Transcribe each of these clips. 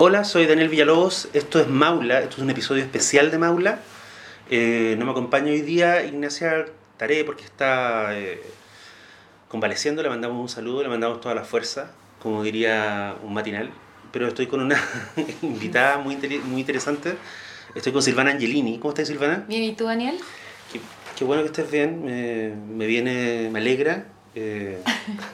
Hola, soy Daniel Villalobos. Esto es Maula. Esto es un episodio especial de Maula. Eh, no me acompaña hoy día Ignacia Taré porque está eh, convaleciendo. Le mandamos un saludo, le mandamos toda la fuerza, como diría un matinal. Pero estoy con una invitada muy, muy interesante. Estoy con Silvana Angelini. ¿Cómo estás, Silvana? Bien, ¿y tú, Daniel? Qué, qué bueno que estés bien. Me, me viene, me alegra. Eh,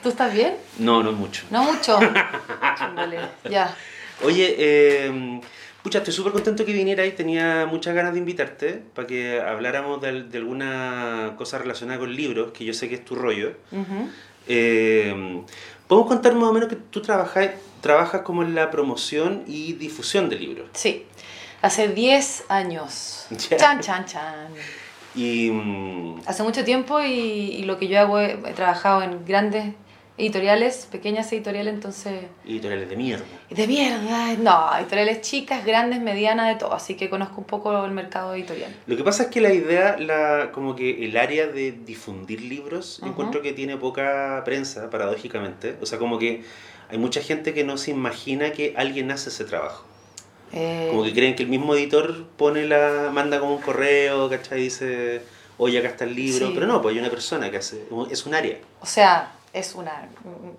¿Tú estás bien? no, no mucho. No mucho. Chúmbale. Ya. Oye, eh, pucha, estoy súper contento que vinieras y tenía muchas ganas de invitarte para que habláramos de, de alguna cosa relacionada con libros, que yo sé que es tu rollo. Eh, ¿Podemos contar más o menos que tú trabajas, trabajas como en la promoción y difusión de libros? Sí. Hace 10 años. Chan, chan, chan. Y mm, Hace mucho tiempo y, y lo que yo hago, he, he trabajado en grandes editoriales, pequeñas editoriales, entonces... editoriales de mierda. De mierda, no, editoriales chicas, grandes, medianas, de todo, así que conozco un poco el mercado editorial. Lo que pasa es que la idea, la, como que el área de difundir libros, encuentro que tiene poca prensa, paradójicamente. O sea, como que hay mucha gente que no se imagina que alguien hace ese trabajo. Eh, Como que creen que el mismo editor pone la, manda como un correo, ¿cachai? Dice, oye, acá está el libro. Sí. Pero no, pues hay una persona que hace, es un área. O sea, es una,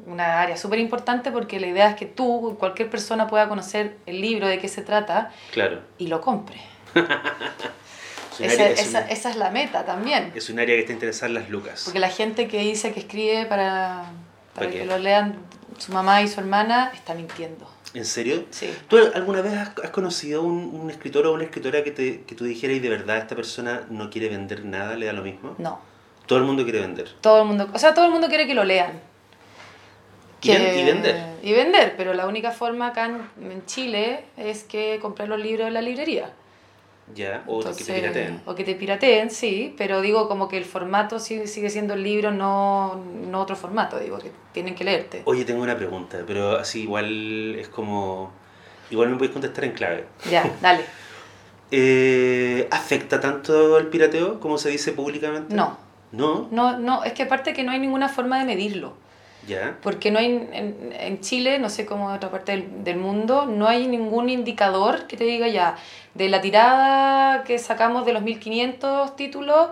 una área súper importante porque la idea es que tú, cualquier persona pueda conocer el libro, de qué se trata Claro. y lo compre. Es Esa, área, es, esa- un- esa es la meta también. es un área que está interesada en las lucas. Porque la gente que dice que escribe para, para ¿Para que lo lean su mamá y su hermana está mintiendo. ¿En serio? Sí. ¿Tú alguna vez has, has conocido un, un escritor o una escritora que, te, que tú dijeras y de verdad esta persona no quiere vender nada, le da lo mismo? No. Todo el mundo quiere vender. Todo el mundo, o sea, todo el mundo quiere que lo lean. Y ven- y vender. Y vender, pero la única forma acá en, en Chile es que comprar los libros en la librería. Ya, o que te pirateen. O que te pirateen, sí, pero digo como que el formato sigue, sigue siendo el libro, no, no otro formato, digo, que tienen que leerte. Oye, tengo una pregunta, pero así igual es como... Igual me puedes contestar en clave. Ya, dale. Eh, ¿Afecta tanto el pirateo como se dice públicamente? No, ¿No? no, no, es que aparte que no hay ninguna forma de medirlo. Porque no hay, en, en Chile, no sé cómo en otra parte del, del mundo, no hay ningún indicador que te diga ya, de la tirada que sacamos de los 1500 títulos,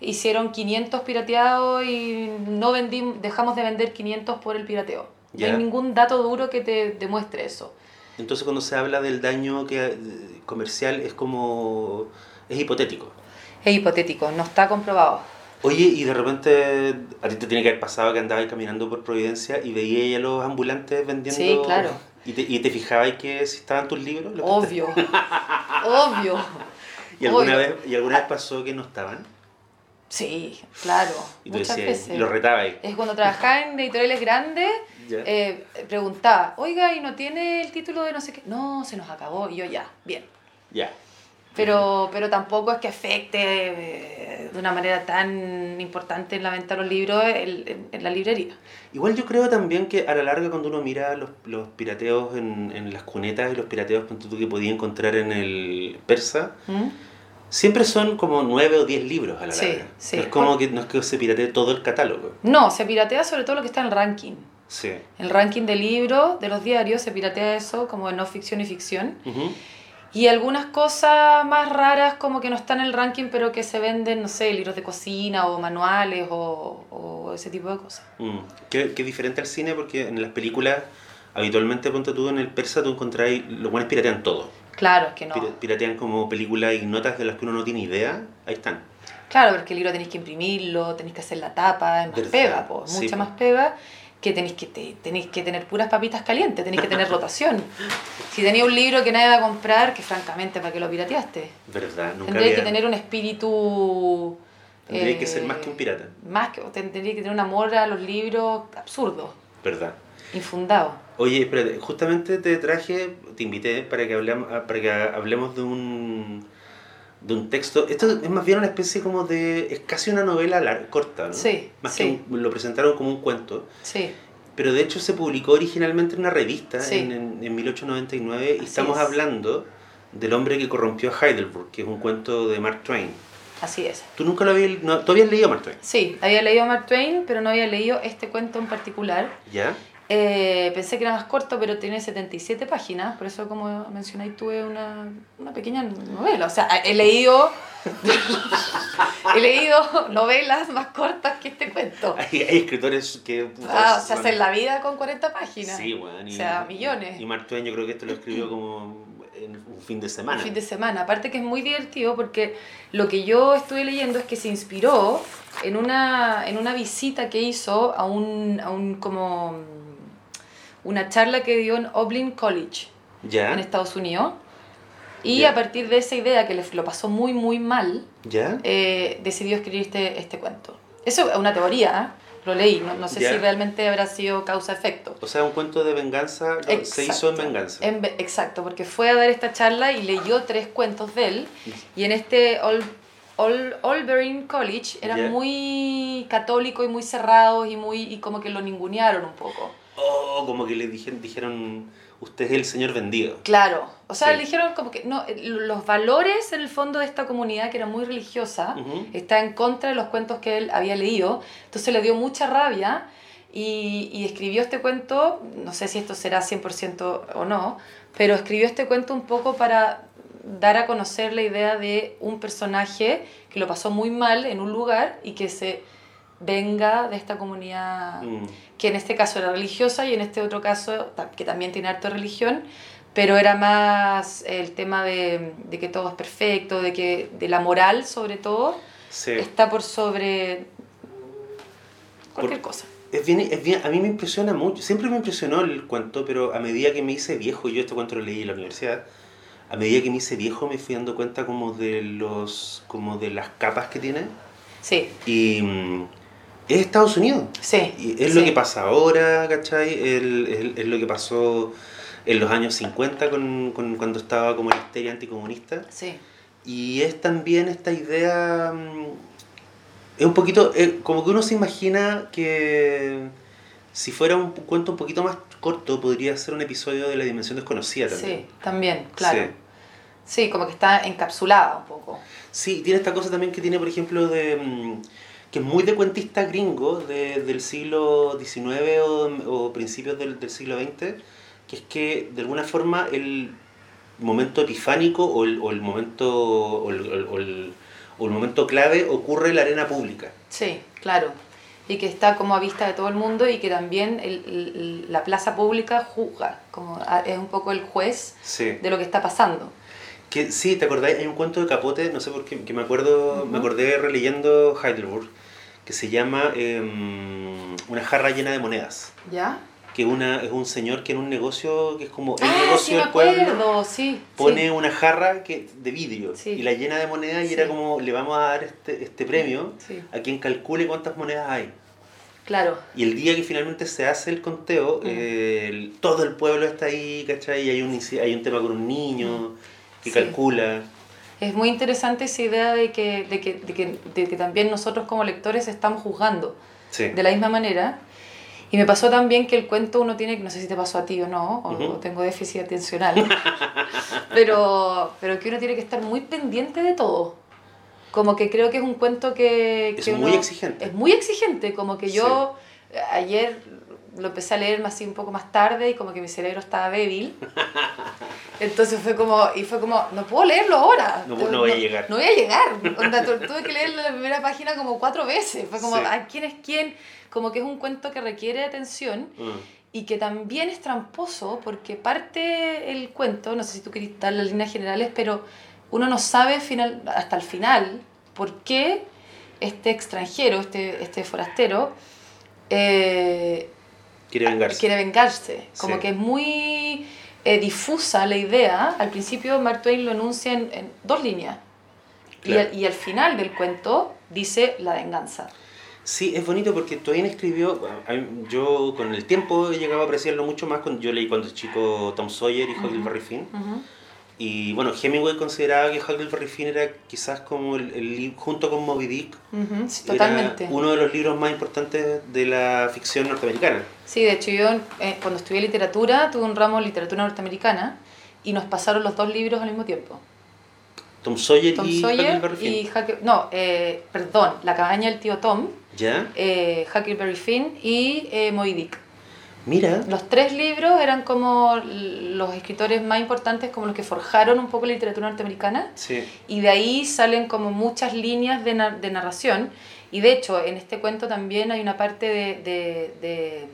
hicieron 500 pirateados y no vendimos, dejamos de vender 500 por el pirateo. No hay ningún dato duro que te demuestre eso. Entonces cuando se habla del daño que, eh, comercial es como... es hipotético. Es hipotético, no está comprobado. Oye, y de repente a ti te tiene que haber pasado que andabas caminando por Providencia y veías a los ambulantes vendiendo... Sí, claro. ¿Y te, y te fijabas que si estaban tus libros? los Obvio, obvio. ¿Y alguna, Obvio. vez, ¿Y alguna vez pasó que no estaban? Sí, claro, Y tú muchas decías, veces. y lo retabas ahí. Es cuando trabajaba en editoriales grandes, eh, preguntaba, oiga, ¿y no tiene el título de no sé qué? No, se nos acabó. Y yo, ya, bien. Ya. Pero, pero tampoco es que afecte eh, de una manera tan importante en la venta de los libros en, en- en la librería. Igual yo creo también que a la larga cuando uno mira los, los pirateos en, en las cunetas y los pirateos que podía encontrar en el persa, ¿Mm? siempre son como nueve o diez libros a la larga. sí. No es como que no es que se piratee todo el catálogo. No, se piratea sobre todo lo que está en el ranking. Sí. El ranking de libros, de los diarios, se piratea eso como de no ficción y ficción. Y algunas cosas más raras como que no están en el ranking, pero que se venden, no sé, libros de cocina o manuales o, o ese tipo de cosas. Mm. Que, que es diferente al cine porque en las películas habitualmente ponte tú en el persa tú encontráis, los buenos piratean todo. Claro, es que no. Pira- Piratean como películas y notas de las que uno no tiene idea, ahí están. Claro, porque el libro tenéis que imprimirlo, tenéis que hacer la tapa, es más Verdad, pega, po, mucha más pega, que tenéis que, te- tenéis que tener puras papitas calientes, tenéis que tener rotación. Si tenía un libro que nadie va a comprar, que francamente, ¿para qué lo pirateaste? ¿Verdad? Nunca Tendría que había- tener un espíritu... Tendría que eh, ser más que un pirata. Más que, tendría que tener un amor a los libros absurdo, ¿Verdad? infundado. Oye, espérate, justamente te traje, te invité para que hablemos, para que hablemos de un de un texto. Esto es más bien una especie como de. es casi una novela lar- corta, ¿no? Sí, Más sí. que un- lo presentaron como un cuento. Sí, Pero de hecho se publicó originalmente en una revista Sí. en, en, en 1899 y Así estamos es. hablando del hombre que corrompió a Heidelberg, que es un cuento de Mark Twain. así es. ¿Tú nunca lo habías, no, tú habías leído Mark Twain? Sí, había leído Mark Twain, pero no había leído este cuento en particular. ¿Ya? Eh, pensé que era más corto, pero tiene 77 páginas, por eso como mencionáis tuve una, una pequeña novela. O sea, he leído, he leído novelas más cortas que este cuento. Hay, hay escritores que... Ah, o sea, hacer la vida con 40 páginas. Sí, bueno. O sea, millones. Y Mark Twain yo creo que esto lo escribió como en un fin de semana. Un fin de semana. Aparte que es muy divertido porque lo que yo estuve leyendo es que se inspiró en una, en una visita que hizo a un, a un como una charla que dio en Oblin College ¿Ya? en Estados Unidos. Y a partir de esa idea que le, lo pasó muy, muy mal, eh, decidió escribir este, este cuento. Eso es una teoría, ¿eh? lo leí, no, no sé si realmente habrá sido causa-efecto. O sea, un cuento de venganza lo- se Exacto. hizo en venganza. En ve- exacto, porque fue a dar esta charla y leyó tres cuentos de él. Y en este Ol- Olberine College eran muy católicos y muy cerrados y, muy, y como que lo ningunearon un poco. Oh, como que le dijeron, dijeron, usted es el señor vendido. Claro, o sea, Sí. le dijeron como que no, eh, los valores en el fondo de esta comunidad, que era muy religiosa, está en contra de los cuentos que él había leído, entonces le dio mucha rabia y, y escribió este cuento, no sé si esto será 100% o no, pero escribió este cuento un poco para dar a conocer la idea de un personaje que lo pasó muy mal en un lugar y que se venga de esta comunidad Mm. que en este caso era religiosa y en este otro caso, que también tiene harto religión, pero era más el tema de, de que todo es perfecto, de que de la moral sobre todo, Sí. está por sobre cualquier cosa. Es bien, es bien, a mí me impresiona mucho, siempre me impresionó el cuento, pero a medida que me hice viejo, yo este cuento lo leí en la universidad, a medida que me hice viejo me fui dando cuenta como de los, como de las capas que tiene. Sí, Y mm, es Estados Unidos. sí. Y es lo que pasa ahora, ¿cachai? Es lo que pasó en los años 50 con, con- cuando estaba como la histeria anticomunista. Sí, Y es también esta idea. mm, Es un poquito. eh, como que uno se imagina que si fuera un cuento un poquito más corto, podría ser un episodio de La Dimensión Desconocida también. sí, también, claro. Sí. Sí. como que está encapsulada un poco. Sí, tiene esta cosa también que tiene, por ejemplo, de. Que es muy de cuentista gringo de- del siglo XIX o, o principios del, del siglo XX, que es que de alguna forma el momento epifánico o el, o el momento o el, o el- o el momento clave ocurre en la arena pública. Sí, claro. Y que está como a vista de todo el mundo y que también la plaza pública juzga, como es un poco el juez Sí. de lo que está pasando. Que, sí, ¿te acordáis? Hay un cuento de Capote, no sé por qué, que me acuerdo, me Ujú. acordé releyendo Heidelberg, que se llama em, Una jarra llena de monedas. ¿Ya? que una, es un señor que en un negocio que es como el ah, negocio del pueblo sí. pone sí. una jarra que, de vidrio y la llena de monedas y era como le vamos a dar este, este premio a quien calcule cuántas monedas hay claro. y el día que finalmente se hace el conteo eh, el- todo el pueblo está ahí ¿cachai? y hay un, hay un tema con un niño que calcula Es muy interesante esa idea de que, de que, de que, de que también nosotros como lectores estamos juzgando sí. de la misma manera. Y me pasó también que el cuento uno tiene, no sé si te pasó a ti o no, o Ujú. tengo déficit atencional, pero, pero que uno tiene que estar muy pendiente de todo. Como que creo que es un cuento que... Es que muy uno- exigente. Es muy exigente, como que yo eh, ayer lo empecé a leer así un poco más tarde y como que mi cerebro estaba débil. Entonces fue como, y fue como, no puedo leerlo ahora. No- no voy a llegar. No voy a llegar. Onda, tu- tuve que leer la primera página como cuatro veces. Fue como, Sí. ¿a quién es quién? Como que es un cuento que requiere atención Mm. y que también es tramposo porque parte el cuento, no sé si tú querés dar las líneas generales, pero uno no sabe final, hasta el final por qué este extranjero, este, este forastero, eh, quiere vengarse quiere vengarse. Como Sí. que es muy eh, difusa la idea. Al principio Mark Twain lo enuncia en, en dos líneas. Y, Claro. al, y al final del cuento dice la venganza. Sí, es bonito porque Twain escribió, yo con el tiempo he llegado a apreciarlo mucho más, cuando, yo leí cuando chico Tom Sawyer y Huckleberry Finn, Ujú. Y bueno, Hemingway consideraba que Huckleberry Finn era quizás como el, el junto con Moby Dick, sí, era totalmente. uno de los libros más importantes de la ficción norteamericana. Sí, de hecho yo eh, cuando estudié literatura tuve un ramo de literatura norteamericana y nos pasaron los dos libros al mismo tiempo. Tom Sawyer Tom y Sawyer Huckleberry Finn. y Huckle- no, eh, perdón, La cabaña del tío Tom, ¿Ya? eh, Huckleberry Finn y eh, Moby Dick. Mira. Los tres libros eran como los escritores más importantes, como los que forjaron un poco la literatura norteamericana. Sí. Y de ahí salen como muchas líneas de, na- de narración. Y de hecho, en este cuento también hay una parte de, de, de,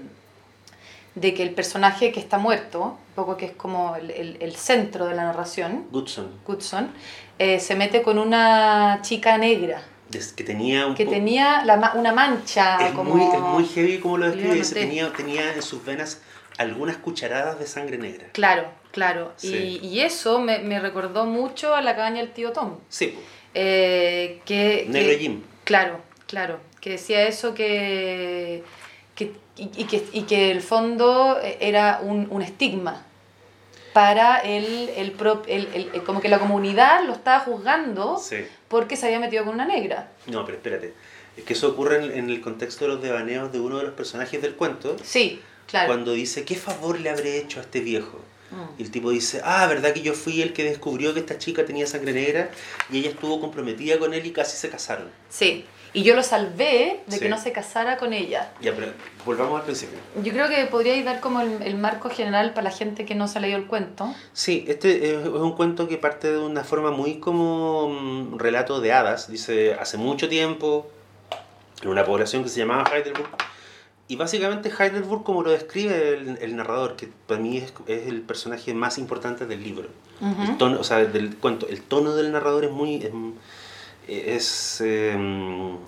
de que el personaje que está muerto, un poco que es como el, el- el centro de la narración, Goodson. Goodson, eh, se mete con una chica negra Que tenía un que tenía la ma- una mancha Es, como... muy, es muy heavy como lo describe. Dice, tenía, tenía en sus venas algunas cucharadas de sangre negra. Claro, claro. Sí. Y, y eso me, me recordó mucho a la cabaña del tío Tom. Sí. Eh, que, Negro que- Jim. Claro, claro. Que decía eso que. que y, y que, y que el fondo era un, un estigma para el, el, pro- el- el- el- como que la comunidad lo estaba juzgando Sí. Porque se había metido con una negra. No, pero espérate. Es que eso ocurre en, en el contexto de los devaneos de uno de los personajes del cuento. Sí, claro. Cuando dice, ¿qué favor le habré hecho a este viejo? Mm. Y el tipo dice, ah, ¿verdad que yo fui el que descubrió que esta chica tenía sangre negra? Y ella estuvo comprometida con él y casi se casaron. Sí. Y yo lo salvé de Sí. que no se casara con ella. Ya, pero volvamos al principio. Yo creo que podríais dar como el, el marco general para la gente que no se ha leído el cuento. Sí, este es un cuento que parte de una forma muy como mm, relato de hadas. Dice, hace mucho tiempo, en una población que se llamaba Heidelberg. Y básicamente Heidelberg, como lo describe el, el narrador, que para mí es, es el personaje más importante del libro. Ujú. El tono, o sea, del cuento, el tono del narrador es muy, es, es, eh,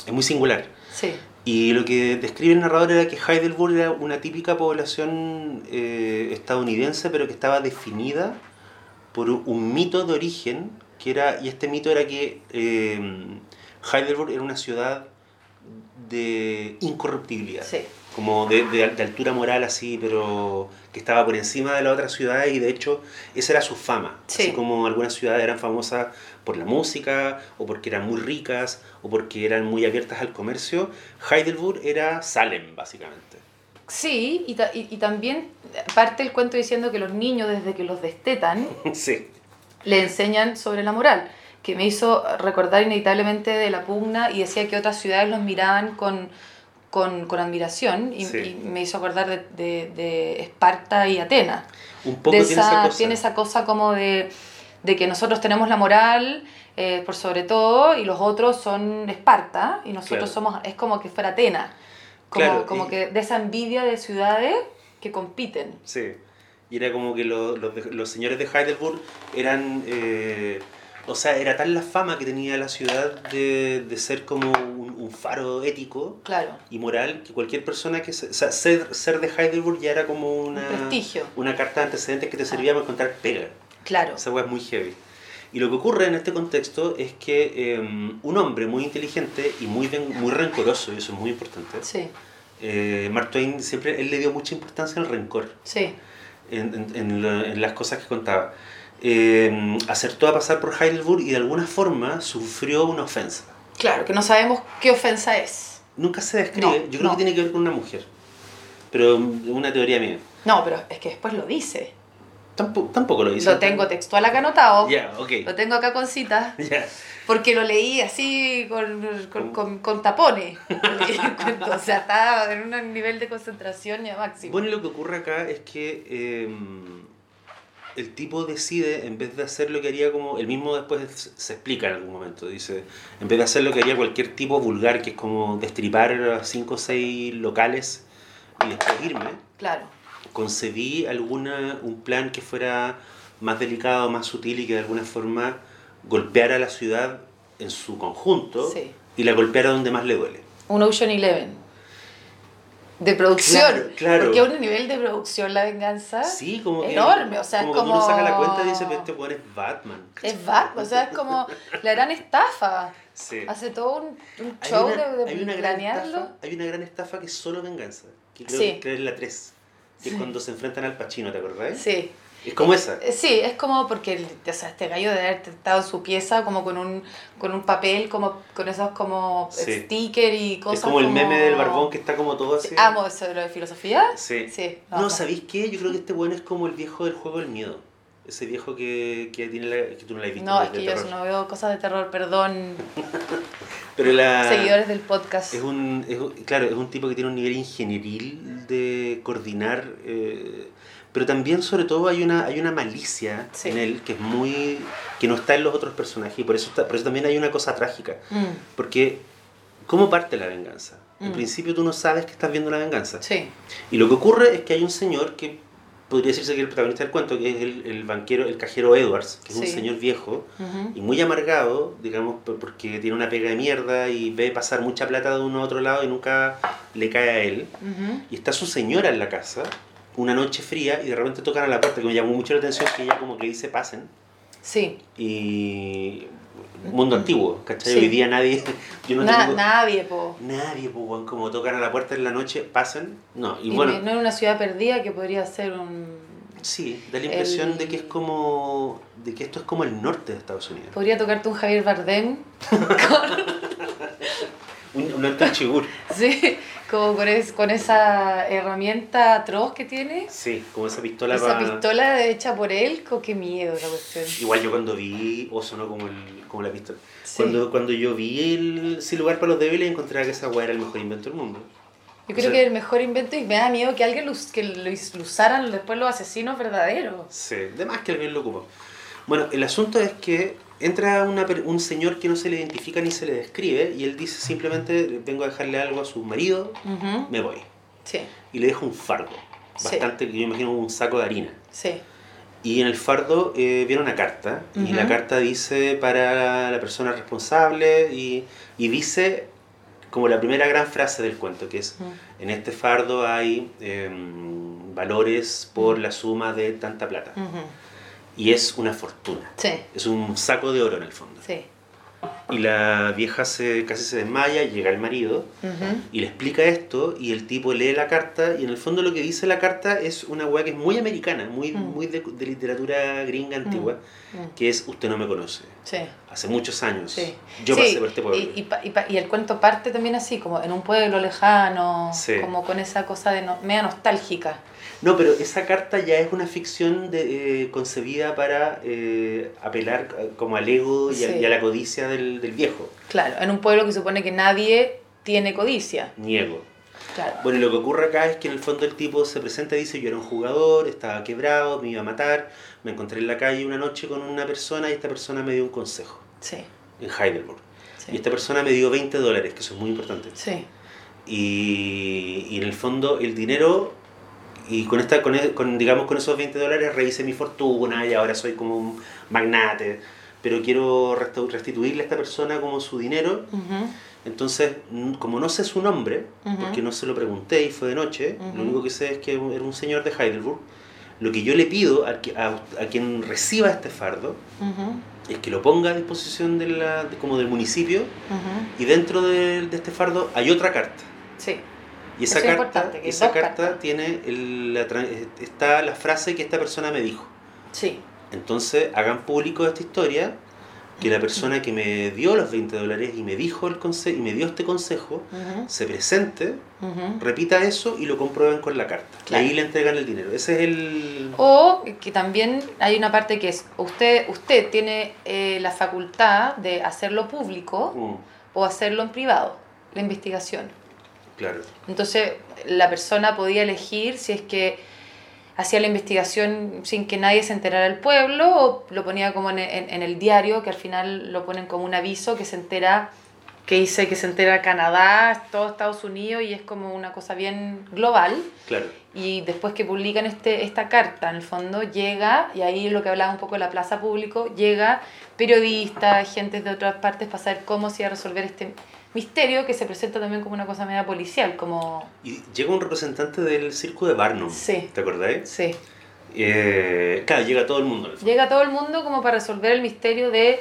es muy singular. Sí. Y lo que describe el narrador era que Heidelberg era una típica población eh, estadounidense, pero que estaba definida por un mito de origen, que era, y este mito era que eh, Heidelberg era una ciudad de incorruptibilidad, Sí. como de, de- de altura moral así, pero que estaba por encima de las otras ciudades y de hecho esa era su fama, Sí. así como algunas ciudades eran famosas por la música o porque eran muy ricas o porque eran muy abiertas al comercio, Heidelberg era Salem básicamente. Sí, y, ta- y, y también parte el cuento diciendo que los niños desde que los destetan sí, le enseñan sobre la moral, que me hizo recordar inevitablemente de la pugna y decía que otras ciudades los miraban con, con, con admiración y, Sí. y me hizo acordar de, de, de Esparta y Atenas. un poco de tiene esa cosa. tiene esa cosa como de, de que nosotros tenemos la moral eh, por sobre todo y los otros son Esparta y nosotros Claro. somos, es como que fuera Atenas, como, Claro, como y- que de esa envidia de ciudades que compiten. Sí. Y era como que lo- los, de- los señores de Heidelberg eran. eh, o sea, era tal la fama que tenía la ciudad de, de ser como un, un faro ético Claro, y moral que cualquier persona que. se- o sea, ser, ser de Heidelberg ya era como una. un prestigio, Una carta de antecedentes que te servía para encontrar pega. Claro. Esa weá es muy heavy. Y lo que ocurre en este contexto es que eh, un hombre muy inteligente y muy, muy rencoroso, y eso es muy importante, Sí, eh, Mark Twain siempre él le dio mucha importancia al rencor sí, en, en- en la- en las cosas que contaba. Eh, acertó a pasar por Heidelberg y de alguna forma sufrió una ofensa. claro, que no sabemos qué ofensa es. Nunca se describe, No, yo creo no. que tiene que ver con una mujer, pero es una teoría mía. No, pero es que después lo dice. Tampoco, tampoco lo dice. Lo tengo textual acá anotado. Ya, ok. Lo tengo acá con citas. Ya. Porque lo leí así con, con, con, con tapones. O sea, estaba en un nivel de concentración ya máximo. Bueno, lo que ocurre acá es que eh, el tipo decide, en vez de hacer lo que haría como, el mismo después se- se explica en algún momento, dice, en vez de hacer lo que haría cualquier tipo vulgar, que es como destripar a cinco o seis locales y después irme, Claro, concebí alguna, un plan que fuera más delicado, más sutil y que de alguna forma golpeara a la ciudad en su conjunto Sí. y la golpeara donde más le duele. un Ocean Eleven. De producción. Claro, claro. Porque es un nivel de producción la venganza. Sí, como que, Enorme, o sea, como es que uno saca la como- cuenta y dice, este weón es Batman. Es Batman, o sea, es como la gran estafa. Sí. Hace todo un, un Hay show una, de, de hay una gran planearlo. estafa, hay una gran estafa que es solo venganza, que creo Sí. que es la 3, que es cuando se enfrentan al Pachino, ¿te acordás? Sí. Es como esa. Eh, Sí, es como porque el- o sea, este gallo de haber estado en su pieza como con un, con un papel, como con esos como Sí. sticker y cosas Es como el meme del barbón que está como todo así. Sí, Amo eso de lo de filosofía. Sí. Sí, No, no. ¿sabéis qué? Yo creo que este bueno es como el viejo del juego del miedo. Ese viejo que, que tiene la, que tú no la has visto. No, es que yo terror. no veo cosas de terror, perdón, Pero la, seguidores del podcast. Es un, es claro, es un tipo que tiene un nivel ingenieril de coordinar, eh, pero también sobre todo hay una, hay una malicia Sí. en él que es muy que no está en los otros personajes y por eso, está- por eso también hay una cosa trágica, Mm, porque ¿cómo parte la venganza? En Mm. principio tú no sabes que estás viendo la venganza. sí, Y lo que ocurre es que hay un señor que podría decirse que el protagonista del cuento, que es el, el banquero, el cajero Edwards, que es un señor viejo, y muy amargado, digamos, por- porque tiene una pega de mierda y ve pasar mucha plata de uno a otro lado y nunca le cae a él. Y está su señora en la casa, una noche fría, y de repente tocan a la puerta, que me llamó mucho la atención, que ella como que dice pasen. sí. Y mundo antiguo, ¿cachai? Sí. Hoy día nadie, yo no Na- tengo... nadie, po. Nadie, weón, como tocan a la puerta en la noche, pasen. No, y Y bueno, no en una ciudad perdida que podría ser un... sí, da la impresión el- de que es como, de que esto es como el norte de Estados Unidos. Podría tocarte un Javier Bardem, Un, un Anton Chigurh. sí, como con, es- con esa herramienta atroz que tiene. Sí, como esa pistola Esa pa- pistola hecha por él, co, qué miedo la cuestión. Igual yo cuando vi, o sonó como, el, como la pistola. Sí. Cuando, cuando yo vi el Sin lugar para los débiles, encontraba que esa weá era el mejor invento del mundo. Yo O creo sea- que el mejor invento y me da miedo que alguien lo, que lo usaran después los asesinos verdaderos. Sí, de más que alguien lo ocupó. Bueno, el asunto es que entra una, un señor que no se le identifica ni se le describe y él dice simplemente, vengo a dejarle algo a su marido, me voy. Sí, Y le deja un fardo, Sí. bastante, yo imagino un saco de harina. sí. Y en el fardo eh, viene una carta, y Ujú. la carta dice para la persona responsable, y, y dice como la primera gran frase del cuento, que es, Ujú. en este fardo hay em, valores por la suma de tanta plata. Y es una fortuna, Sí, es un saco de oro en el fondo. sí. Y la vieja se, casi se desmaya, llega el marido, Ujú, y le explica esto y el tipo lee la carta y en el fondo lo que dice la carta es una weá que es muy americana, muy, Mm. muy de, de literatura gringa antigua, mm, que es usted no me conoce. Sí. Hace muchos años Sí. yo Sí, pasé por este pueblo. Y, y, y y el cuento parte también así, como en un pueblo lejano, como con esa cosa de no, media nostálgica. No, pero esa carta ya es una ficción de, eh, concebida para eh, apelar como al ego y a, Sí. y a la codicia del, del viejo, Claro, en un pueblo que supone que nadie tiene codicia. niego. Claro. Bueno, lo que ocurre acá es que en el fondo el tipo se presenta y dice, yo era un jugador, estaba quebrado, me iba a matar, me encontré en la calle una noche con una persona y esta persona me dio un consejo Sí, en Heidelberg. sí. Y esta persona me dio 20 dólares, que eso es muy importante. Sí, Y, y en el fondo el dinero, y con, esta, con, e- con, digamos, con esos 20 dólares rehice mi fortuna y ahora soy como un magnate, pero quiero restituirle a esta persona como su dinero. Ujú, Entonces, n- como no sé su nombre, Ujú. porque no se lo pregunté y fue de noche, Ujú. lo único que sé es que era un señor de Heidelberg, lo que yo le pido a, a- a quien reciba este fardo es que lo ponga a disposición de la, de- como del municipio y dentro de, de este fardo hay otra carta. Sí, Y esa Eso carta, esa carta cartas. tiene el- la, está la frase que esta persona me dijo. sí. Entonces hagan público esta historia, que la persona que me dio los 20 dólares y me dijo el conse y me dio este consejo, se presente, repita eso y lo comprueben con la carta. Claro. Y ahí le entregan el dinero. Ese es el... O que también hay una parte que es, usted, usted tiene eh, la facultad de hacerlo público Mm, o hacerlo en privado, la investigación. Claro. Entonces la persona podía elegir si es que hacía la investigación sin que nadie se enterara del pueblo o lo ponía como en, en- en el diario, que al final lo ponen como un aviso que se entera, que dice que se entera Canadá, todo Estados Unidos y es como una cosa bien global. Claro. Y después que publican este, esta carta, en el fondo llega, y ahí lo que hablaba un poco de la plaza público, llega periodistas, gente de otras partes para saber cómo se iba a resolver este misterio que se presenta también como una cosa media policial, como... Y llega un representante del circo de Barnum. Sí. ¿Te acordáis? Sí. Eh, claro, llega todo el mundo. Llega todo el mundo como para resolver el misterio de,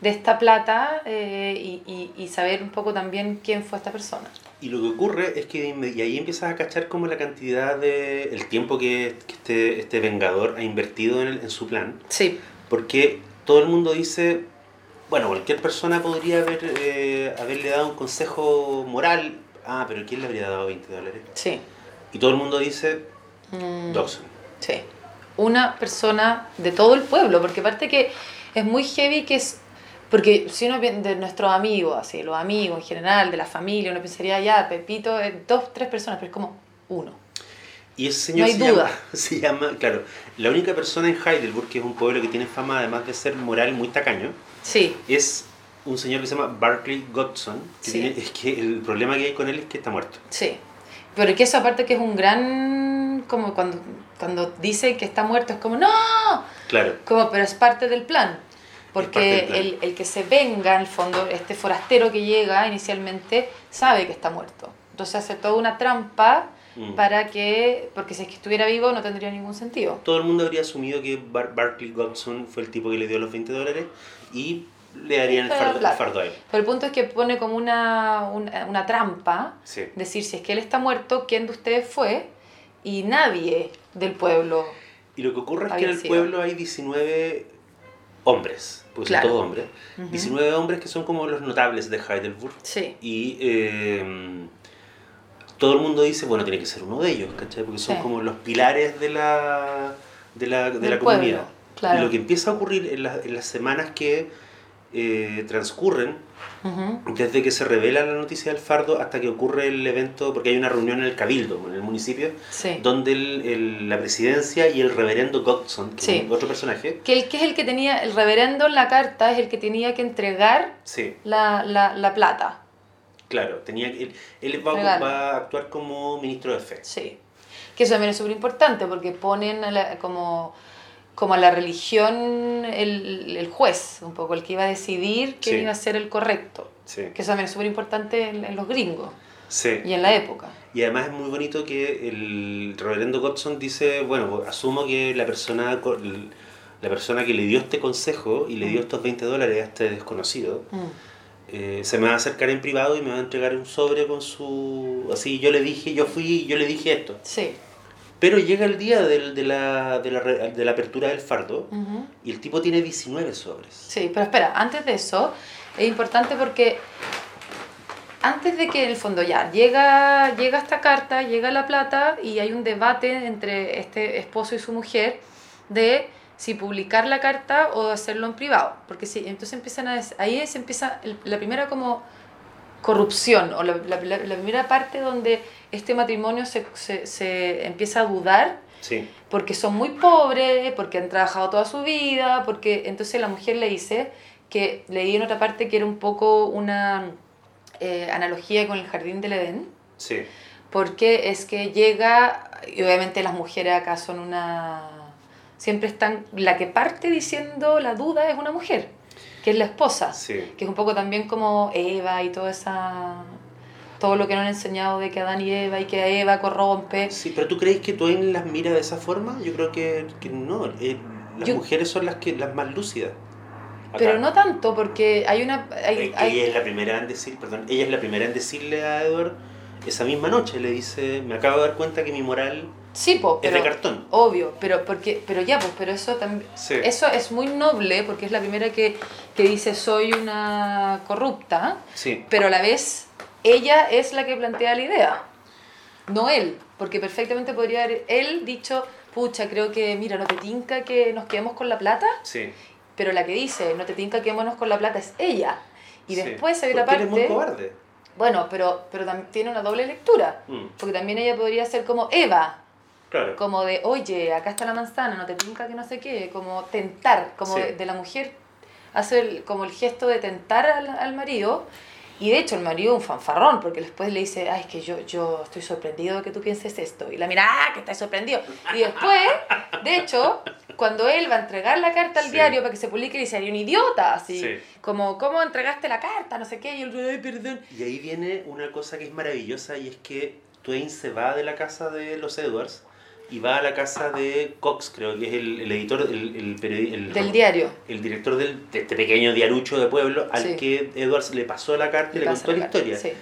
de esta plata eh, y, y- y saber un poco también quién fue esta persona. Y lo que ocurre es que y ahí empiezas a cachar como la cantidad de... el tiempo que, que este, este vengador ha invertido en, el- en su plan. Sí, Porque todo el mundo dice, bueno, cualquier persona podría haber, eh, haberle dado un consejo moral. Ah, pero ¿quién le habría dado 20 dólares? sí. Y todo el mundo dice, Mm, Dawson. Sí. una persona de todo el pueblo, porque aparte que es muy heavy que es... Porque si uno piensa de nuestros amigos, así, los amigos en general, de la familia, uno pensaría ya, Pepito, eh, dos, tres personas, pero es como uno. Y ese señor No hay se, duda. llama, se llama, claro, la única persona en Heidelberg, que es un pueblo que tiene fama además de ser moral muy tacaño, Sí, es un señor que se llama Barclay Godson. Que Sí. tiene- es que el problema que hay con él es que está muerto. sí. Pero que eso aparte que es un gran... Como cuando, cuando dice que está muerto, es como, ¡no! Claro, Como, pero es parte del plan. Porque plan. El, el que se venga, en el fondo, este forastero que llega inicialmente, sabe que está muerto. Entonces hace toda una trampa Mm. para que, porque si es que estuviera vivo no tendría ningún sentido. todo el mundo habría asumido que Bar Barclay Godson fue el tipo que le dio los 20 dólares y le darían el fardo, el fardo a él. Pero el punto es que pone como una, una, una trampa, Sí. decir, si es que él está muerto, ¿quién de ustedes fue? Y nadie del pueblo. Y lo que ocurre es que en el sido. pueblo hay 19 hombres, pues Claro. son todos hombres, Ujú. 19 hombres que son como los notables de Heidelberg. Sí, Y eh, todo el mundo dice, bueno, tiene que ser uno de ellos, ¿cachai? Porque son Sí. como los pilares de la, de la, de Del la pueblo, comunidad. Claro. Y lo que empieza a ocurrir en, las- en las semanas que eh, transcurren, desde que se revela la noticia del fardo hasta que ocurre el evento, porque hay una reunión en el Cabildo, en el municipio, sí. donde el- el- la presidencia y el reverendo Godson, que Sí. es otro personaje, Que el que es el que tenía, el reverendo en la carta es el que tenía que entregar sí, la, la, la plata. claro, tenía, él, él va, a actuar como ministro de fe. Sí. Que eso también es súper importante porque ponen la- como, como a la religión el, el juez, un poco el que iba a decidir quién Sí. iba a ser el correcto. Sí. Que eso también es súper importante en, en los gringos Sí. y en la época. Y además es muy bonito que el reverendo Godson dice, bueno, asumo que la persona, la persona que le dio este consejo y le dio Mm. estos 20 dólares a este desconocido, Mm. eh, se me va a acercar en privado y me va a entregar un sobre con su... Así yo le dije, yo fui, yo le dije esto. Sí. Pero llega el día del- de, la, de, la, de la apertura del fardo y el tipo tiene 19 sobres. Sí, pero espera, antes de eso, es importante porque antes de que en el fondo ya llega, llega esta carta, llega la plata y hay un debate entre este esposo y su mujer de si publicar la carta o hacerlo en privado. Porque si, entonces empiezan a, ahí se empieza el- la primera como corrupción o la, la- la- la primera parte donde este matrimonio se, se, se empieza a dudar Sí, porque son muy pobres, porque han trabajado toda su vida, porque entonces la mujer le dice que leí en otra parte que era un poco una eh, analogía con el jardín del Edén, sí, porque es que llega, y obviamente las mujeres acá son una... Siempre están, la que parte diciendo la duda es una mujer, que es la esposa, sí. que es un poco también como Eva y toda esa... Todo lo que nos han enseñado de que Adán y Eva y que Eva corrompe. Sí, pero ¿tú crees que Twain las mira de esa forma? Yo creo que, que no. eh, las Yo- mujeres son las que las más lúcidas. Acá. Pero no tanto, porque hay una... hay- Eh, hay- Ella es la primera en decir, perdón, ella es la primera en decirle a Edward esa misma noche, le dice, me acabo de dar cuenta que mi moral Sí, po, es de cartón. obvio, pero porque pero ya, pues, pero eso también Sí. eso es muy noble porque es la primera que, que dice soy una corrupta, Sí, pero a la vez ella es la que plantea la idea, no él, porque perfectamente podría haber él dicho, pucha, creo que, mira, no te tinca que nos quedemos con la plata, sí. pero la que dice, no te tinca quedémonos con la plata es ella. Y después hay otra Porque eres muy parte, cobarde. bueno, pero, pero tiene una doble lectura, Mm, porque también ella podría ser como Eva, claro. como de, oye, acá está la manzana, no te tinca que no sé qué, como tentar, como Sí. de, de la mujer, hace el- como el gesto de tentar al, al marido, y de hecho el marido es un fanfarrón, porque después le dice, ay, es que yo, yo estoy sorprendido de que tú pienses esto, y la mira, ah, que estás sorprendido, y después, de hecho, cuando él va a entregar la carta al Sí. diario para que se publique, dice, hay un idiota, así, Sí. como, ¿cómo entregaste la carta? No sé qué, y él, ay, perdón. Y ahí viene una cosa que es maravillosa y es que Twain se va de la casa de los Edwards y va a la casa de Cox, creo que es el, el editor, el, el, periodi- el- Del diario. el director del, de este pequeño diarucho de pueblo al Sí. que Edwards le pasó la carta y le, pasa contó la carta, historia. Sí.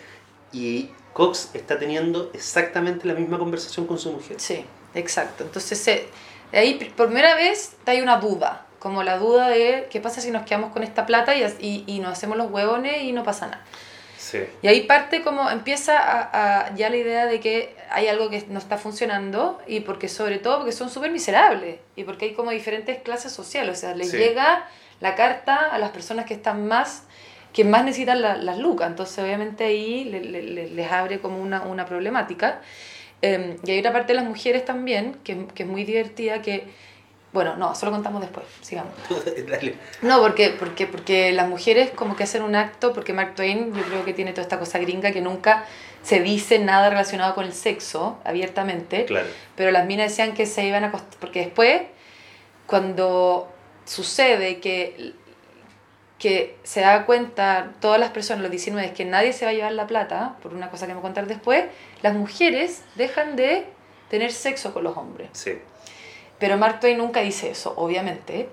Y Cox está teniendo exactamente la misma conversación con su mujer. Sí, exacto. Entonces, se- ahí por primera vez hay una duda, como la duda de qué pasa si nos quedamos con esta plata y, y, y nos hacemos los huevones y no pasa nada. Sí. Y ahí parte como empieza a, a ya la idea de que hay algo que no está funcionando y porque sobre todo porque son súper miserables y porque hay como diferentes clases sociales, o sea, les Sí. llega la carta a las personas que están más que más necesitan la- las lucas, entonces obviamente ahí le- le- le- les abre como una, una problemática. Eh, y hay otra parte de las mujeres también, que, que es muy divertida, que, bueno, no, solo contamos después, sigamos. Dale. No, porque, porque, porque las mujeres como que hacen un acto, porque Mark Twain yo creo que tiene toda esta cosa gringa que nunca se dice nada relacionado con el sexo abiertamente, Claro. pero las minas decían que se iban a porque después, cuando sucede que, que se da cuenta todas las personas, los 19, que nadie se va a llevar la plata, por una cosa que me voy a contar después, las mujeres dejan de tener sexo con los hombres. Sí. Pero Mark Twain nunca dice eso, obviamente,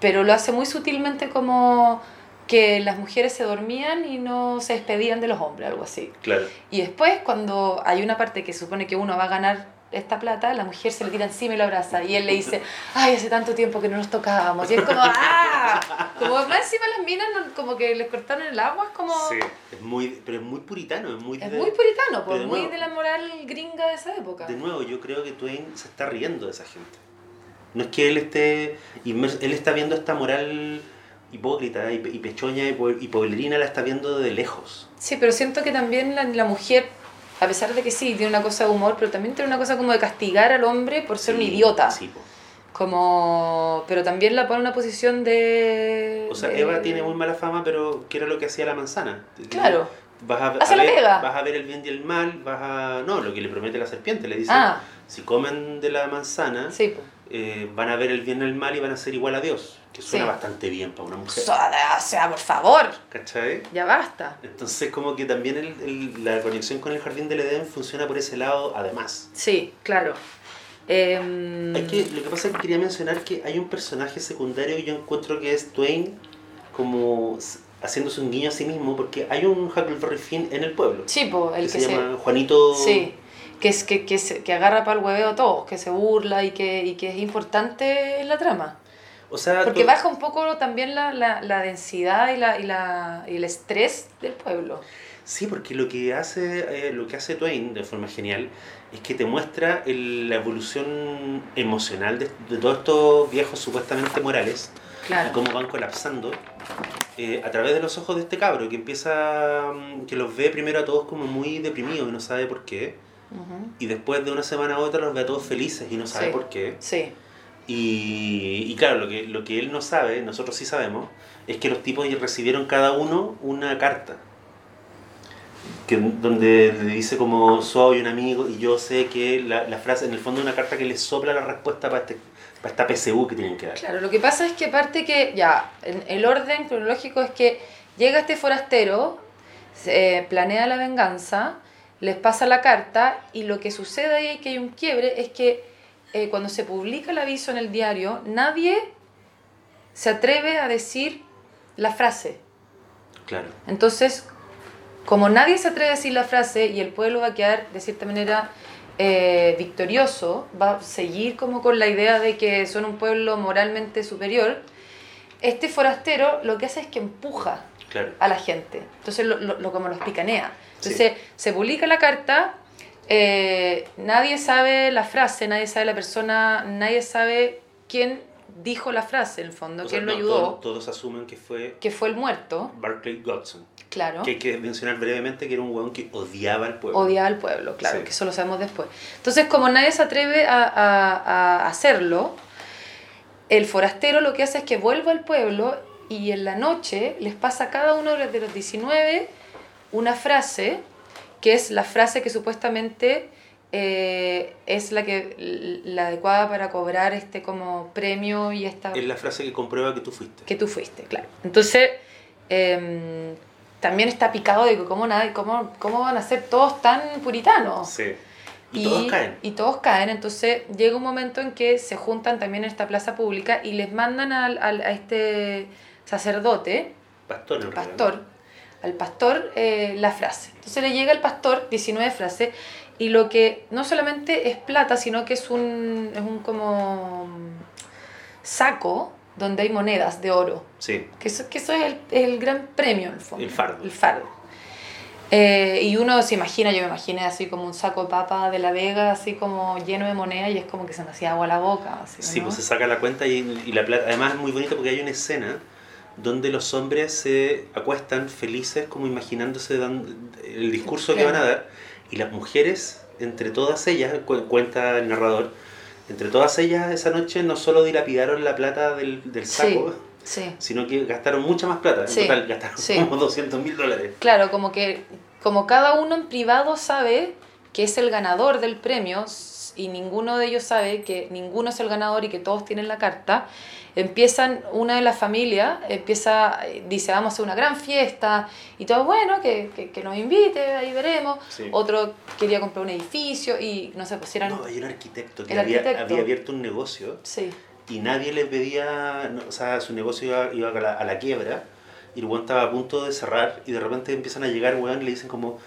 pero lo hace muy sutilmente como que las mujeres se dormían y no se despedían de los hombres, algo así. Claro. Y después, cuando hay una parte que supone que uno va a ganar esta plata, la mujer se le tira encima y lo abraza. Y él le dice, ay, hace tanto tiempo que no nos tocábamos. Y es como, ¡ah! Como más encima las minas, como que les cortaron el agua, es como... Sí. Es muy, pero es muy puritano, es muy... Es de- muy puritano, pues, muy nuevo- de la moral gringa de esa época. De nuevo, yo creo que Twain se está riendo de esa gente. No es que él esté inmerso, él está viendo esta moral hipócrita y, pe- y pechoña y, y poblerina, la está viendo de lejos. Sí, pero siento que también la, la mujer, a pesar de que sí, tiene una cosa de humor, pero también tiene una cosa como de castigar al hombre por ser un idiota. Sí, po. Como, pero también la pone en una posición de... O sea, de- Eva tiene muy mala fama, pero ¿qué era lo que hacía la manzana? Claro. Vas a, a ver, vas a ver el bien y el mal, vas a... No, lo que le promete la serpiente, le dice, Ah, si comen de la manzana, sí. po. Eh, van a ver el bien y el mal y van a ser igual a Dios. Que suena Sí. bastante bien para una mujer. O sea, por favor, ¿Cachai? ya basta. Entonces como que también el- el- la conexión con el jardín del Edén funciona por ese lado además. Sí, claro. Hay que, lo que pasa es que quería mencionar que hay un personaje secundario que yo encuentro que es Twain como haciéndose un guiño a sí mismo porque hay un Huckleberry Finn en el pueblo Sí, po, el que, que, se, se... llama Juanito Sí, que, es, que, que, se- que agarra para el hueveo a todos, que se burla y que, y que es importante en la trama. o sea Porque baja un poco también la, la, la densidad y, la, y, la, y el estrés del pueblo. sí porque lo que hace eh, lo que hace Twain de forma genial es que te muestra el- la evolución emocional de, de todos estos viejos supuestamente morales y Claro. cómo van colapsando eh, a través de los ojos de este cabro que empieza, mm, que los ve primero a todos como muy deprimidos y no sabe por qué, Ujú. y después de una semana a otra los ve a todos felices y no sabe Sí. por qué. Sí, Y, y claro, lo que, lo que él no sabe, nosotros sí sabemos, es que los tipos recibieron cada uno una carta. Que, donde le dice como soy un amigo y yo sé que la, la frase, en el fondo es una carta que les sopla la respuesta para, este, para esta PSU que tienen que dar. claro. Lo que pasa es que aparte que, ya, el orden cronológico es que llega este forastero, eh, planea la venganza, les pasa la carta y lo que sucede ahí que hay un quiebre, es que eh, cuando se publica el aviso en el diario, nadie se atreve a decir la frase. Claro. Entonces, como nadie se atreve a decir la frase y el pueblo va a quedar de cierta manera eh, victorioso, va a seguir como con la idea de que son un pueblo moralmente superior, este forastero lo que hace es que empuja Claro. a la gente. Entonces, lo, lo- lo- como los picanea. Entonces, se publica la carta, eh, nadie sabe la frase, nadie sabe la persona, nadie sabe quién dijo la frase, en el fondo, O sea, quién lo no, ayudó, Todos, todos asumen que fue que fue el muerto, Barclay Godson. claro. Que hay que mencionar brevemente que era un weón que odiaba al pueblo. Odiaba al pueblo, claro, Sí. que eso lo sabemos después. Entonces, como nadie se atreve a, a- a hacerlo, el forastero lo que hace es que vuelve al pueblo y en la noche les pasa a cada uno de los- de los 19 una frase, que es la frase que supuestamente eh, es la, que, la adecuada para cobrar este como premio y esta Es la frase que comprueba que tú fuiste. que tú fuiste, claro. Entonces, em, también está picado de cómo, nadie, cómo, cómo van a ser todos tan puritanos. Sí. Y, todos caen. Y todos caen. Entonces llega un momento en que se juntan también en esta plaza pública y les mandan al, al- a este sacerdote, Pastor, en realidad. pastor, al pastor eh, la frase. Entonces le llega al pastor 19 frases y lo que no solamente es plata, sino que es un, es un como saco donde hay monedas de oro. Sí. Que eso, que eso es el, el gran premio, en el fondo. El fardo. El fardo. Eh, y uno se imagina, yo me imaginé así como un saco de papa de la Vega, así como lleno de moneda y es como que se me hacía agua a la boca. Así, Sí, ¿no? pues se saca la cuenta y, y la plata. Además es muy bonito porque hay una escena donde los hombres se acuestan felices como imaginándose dan- el discurso que van a dar y las mujeres, entre todas ellas, cu- cuenta el narrador, entre todas ellas esa noche no solo dilapidaron la plata del, del saco, Sí. sino que gastaron mucha más plata. En Sí, total gastaron sí. como 200 mil dólares. Claro, como que como cada uno en privado sabe que es el ganador del premio y ninguno de ellos sabe que ninguno es el ganador y que todos tienen la carta, empiezan, una de las familias empieza, dice, vamos a hacer una gran fiesta y todo, bueno, que, que, que nos invite, ahí veremos. Sí. Otro quería comprar un edificio y no sé, pues eran... No, hay un arquitecto que había, arquitecto. había abierto un negocio Sí, y nadie le pedía, no, o sea, su negocio iba, iba a, la, a la quiebra y el estaba a punto de cerrar y de repente empiezan a llegar weón y le dicen como,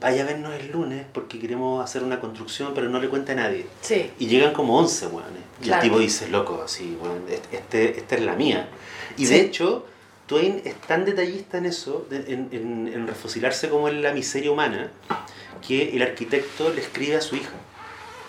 vaya a vernos el lunes porque queremos hacer una construcción pero no le cuenta a nadie. sí, Y llegan como 11 weones. Y Claro. el tipo dice, loco, así, weón, este, esta es la mía. Y Sí. de hecho, Twain es tan detallista en eso, de- en, en, en refocilarse como en la miseria humana, que el arquitecto le escribe a su hija.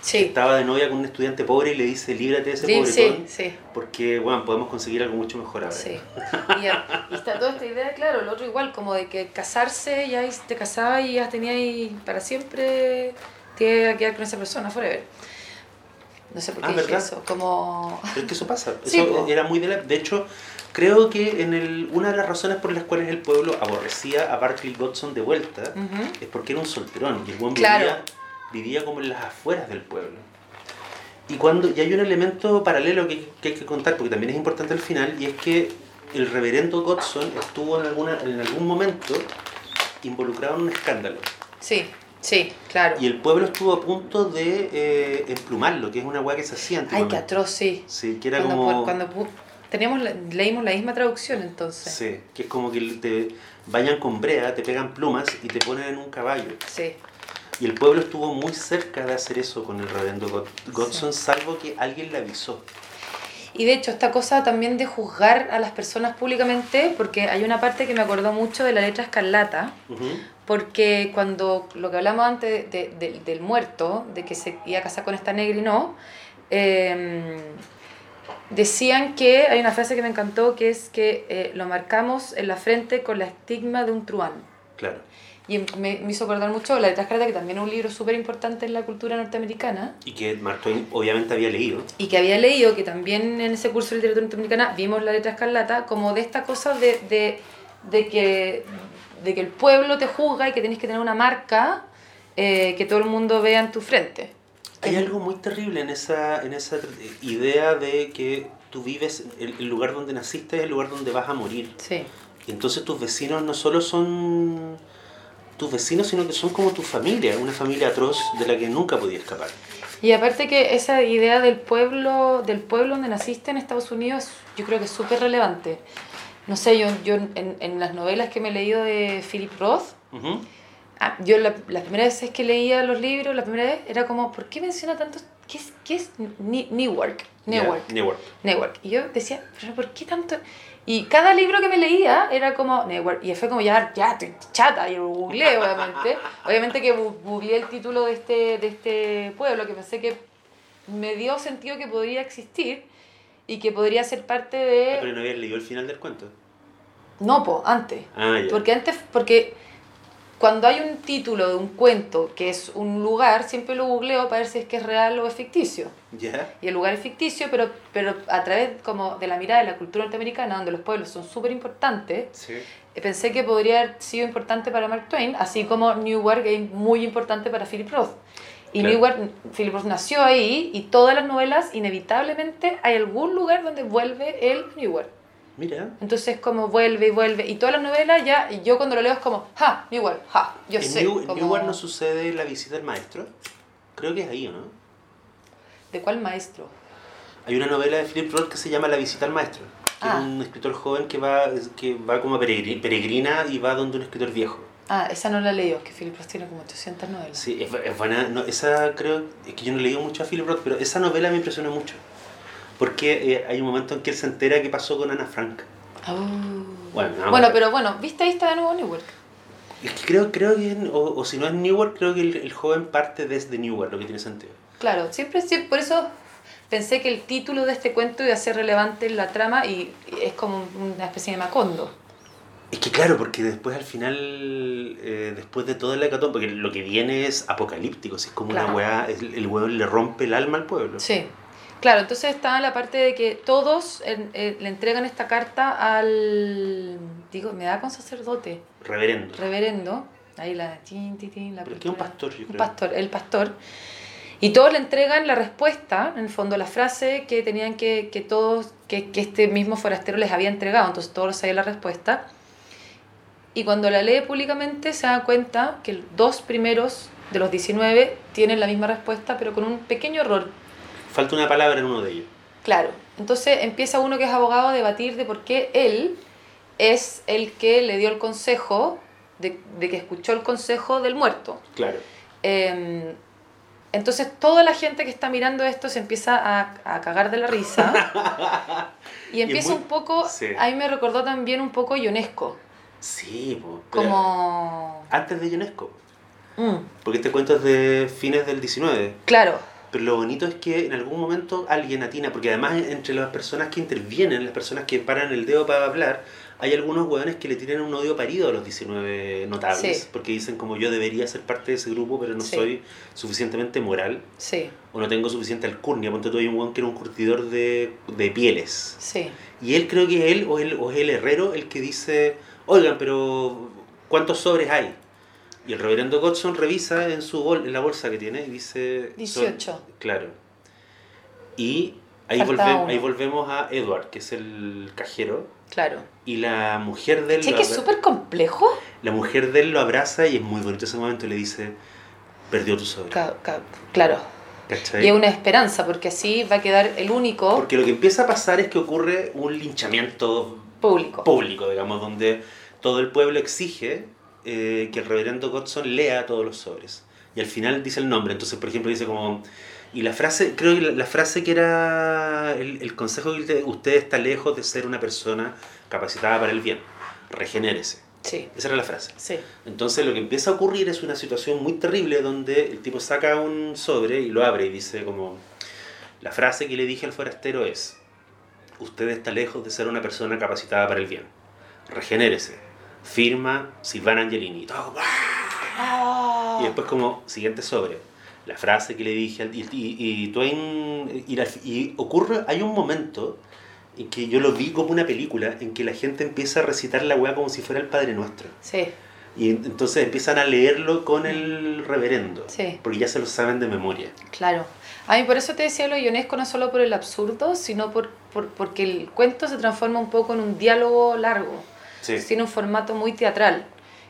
Sí. Estaba de novia con un estudiante pobre y le dice, líbrate de ese Sí, pobretón. sí, sí. Porque, bueno, podemos conseguir algo mucho mejor ahora. Sí. Y, está toda esta idea, claro, el otro igual, como de que casarse, ya te casabas y ya tenías ahí para siempre, te a quedar con esa persona forever. No sé por qué Ah, eso, como... Pero es que eso pasa. Eso era muy de la... De hecho, creo que en el, una de las razones por las cuales el pueblo aborrecía a Barclay Godson de vuelta es porque era un solterón y el buen Claro. vivía, vivía como en las afueras del pueblo. Y, cuando, y hay un elemento paralelo que, que hay que contar, porque también es importante al final, y es que el reverendo Godson estuvo en, alguna, en algún momento involucrado en un escándalo. Sí, sí, claro. Y el pueblo estuvo a punto de eh, emplumarlo, que es una weá que se hacía Ay, qué atroz, sí. Sí, que era Cuando, como... cuando teníamos leímos la misma traducción entonces. Sí, que es como que te vayan con brea, te pegan plumas y te ponen en un caballo. Sí. Y el pueblo estuvo muy cerca de hacer eso con el reverendo God- Godson, salvo que alguien le avisó. Y de hecho, esta cosa también de juzgar a las personas públicamente, porque hay una parte que me acordó mucho de la letra escarlata, Ujú. porque cuando lo que hablamos antes de- de- del muerto, de que se iba a casar con esta negra y no, eh, decían que, hay una frase que me encantó, que es que eh, lo marcamos en la frente con la estigma de un truán. Claro. Y me, me hizo acordar mucho La letra escarlata, que también es un libro súper importante en la cultura norteamericana, Y que Mark Twain obviamente había leído. y que había leído que también en ese curso de literatura norteamericana vimos la letra escarlata como de esta cosa de, de, de que, de que el pueblo te juzga y que tienes que tener una marca eh, que todo el mundo vea en tu frente. Hay algo muy terrible en esa, en esa idea de que tú vives, el, el lugar donde naciste es el lugar donde vas a morir. Sí, entonces tus vecinos no solo son tus vecinos, sino que son como tu familia, una familia atroz de la que nunca podía escapar. Y aparte que esa idea del pueblo, del pueblo donde naciste en Estados Unidos, yo creo que es súper relevante. No sé, yo, yo en, en las novelas que me he leído de Philip Roth, Ujú. ah, yo la, la primera vez que leía los libros, la primera vez era como, ¿por qué menciona tanto? ¿Qué es, qué es Newark? Newark. Ya, Newark. Newark. Y yo decía, ¿pero por qué tanto? Y cada libro que me leía era como. Y fue como, ya, ya, estoy chata. Y lo googleé, obviamente. obviamente que googleé el título de este, de este pueblo, que pensé que me dio sentido que podría existir y que podría ser parte Ah, Pero de... no habías leído el final del cuento. No, po, antes. Ah, ya. Porque antes, porque cuando hay un título de un cuento que es un lugar, siempre lo googleo para ver si es que es real o es ficticio. ¿Ya? Y el lugar es ficticio, pero, pero a través como de la mirada de la cultura norteamericana, donde los pueblos son súper importantes, Sí. eh, pensé que podría haber sido importante para Mark Twain, así como Newark es muy importante para Philip Roth. Y Claro. Newark, Philip Roth nació ahí y todas las novelas, inevitablemente, hay algún lugar donde vuelve el Newark. Mira. Entonces como vuelve y vuelve. Y todas las novelas ya, y yo cuando lo leo es como, ja, Newark, ja, yo ¿En sé. New- como- Newark no sucede la visita al maestro? Creo que es ahí, ¿o no? ¿De cuál maestro? Hay una novela de Philip Roth que se llama La visita al maestro. Que Ah. es un escritor joven que va, que va como peregri- peregrina y va donde un escritor viejo. Ah, esa no la he leído, que Philip Roth tiene como 800 novelas. Sí, es, es buena. No, esa creo. Es que yo no he leído mucho a Philip Roth, pero esa novela me impresionó mucho. Porque eh, hay un momento en que él se entera qué pasó con Ana Frank. Oh. Bueno, no, Bueno, pero- bueno, ¿viste ahí está de nuevo Newark? Es que creo, creo que, en- o, o si no es Newark, creo que el, el joven parte desde Newark, lo que tiene sentido. Claro, siempre, siempre, por eso pensé que el título de este cuento iba a ser relevante en la trama y es como una especie de macondo. Es que claro, porque después al final, eh, después de toda la hecatombe, porque lo que viene es apocalíptico, es como Claro. una weá, el, el weón le rompe el alma al pueblo. Sí. Claro, entonces está la parte de que todos eh, le entregan esta carta al. Digo, me da con sacerdote, Reverendo. reverendo. Ahí la. tin, tin, tin, la Pero que un pastor, yo Un creo. pastor, el pastor. Y todos le entregan la respuesta, en el fondo, la frase que tenían que, que todos, que, que este mismo forastero les había entregado. Entonces todos sabían la respuesta. Y cuando la lee públicamente se da cuenta que dos primeros de los 19 tienen la misma respuesta, pero con un pequeño error. Falta una palabra en uno de ellos. Claro. Entonces empieza uno que es abogado a debatir de por qué él es el que le dio el consejo, de, de que escuchó el consejo del muerto. Claro. Eh, entonces toda la gente que está mirando esto se empieza a, a cagar de la risa. y empieza muy- un poco, sí. a mí me recordó también un poco Ionesco, Sí, como... Antes de UNESCO. Mm, Porque este cuento es de fines del 19. claro, Pero lo bonito es que en algún momento alguien atina, porque además entre las personas que intervienen, las personas que paran el dedo para hablar, hay algunos hueones que le tienen un odio parido a los 19 notables, Sí. porque dicen como yo debería ser parte de ese grupo, pero no Sí. soy suficientemente moral sí, o no tengo suficiente alcurnia. Ponte tú hay un hueón que era un curtidor de, de pieles. sí, Y él creo que él o, él o es el herrero el que dice, oigan, pero ¿cuántos sobres hay? Y el reverendo Godson revisa en, su bol, en la bolsa que tiene y dice... son- 18. claro. Y ahí, volve- ahí volvemos a Edward, que es el cajero. claro. Y la mujer de él, que es súper complejo. la mujer de él lo abraza y es muy bonito ese momento. y Le dice, perdió tu sobre. Ca- Claro. ¿Cachai? Y es una esperanza, porque así va a quedar el único Porque lo que empieza a pasar es que ocurre un linchamiento público. público, digamos, donde todo el pueblo exige eh, que el reverendo Godson lea todos los sobres. Y al final dice el nombre. Entonces, por ejemplo, dice como... Y la frase, creo que la, la frase que era el, el consejo que usted está lejos de ser una persona capacitada para el bien. Regenérese. Sí, Esa era la frase. sí, Entonces lo que empieza a ocurrir es una situación muy terrible donde el tipo saca un sobre y lo abre y dice como, la frase que le dije al forastero es, usted está lejos de ser una persona capacitada para el bien. Regenérese. Firma Silvana Angelini. Y. Ah. Y después como siguiente sobre. La frase que le dije al... Y, y, y Twain... Y, la- y ocurre... Hay un momento en que yo lo vi como una película en que la gente empieza a recitar la weá como si fuera el Padre Nuestro. Sí, Y en- entonces empiezan a leerlo con el reverendo. Sí. Porque ya se lo saben de memoria. claro. A mí por eso te decía lo ionesco, no solo por el absurdo, sino por, por, porque el cuento se transforma un poco en un diálogo largo sí. tiene un formato muy teatral,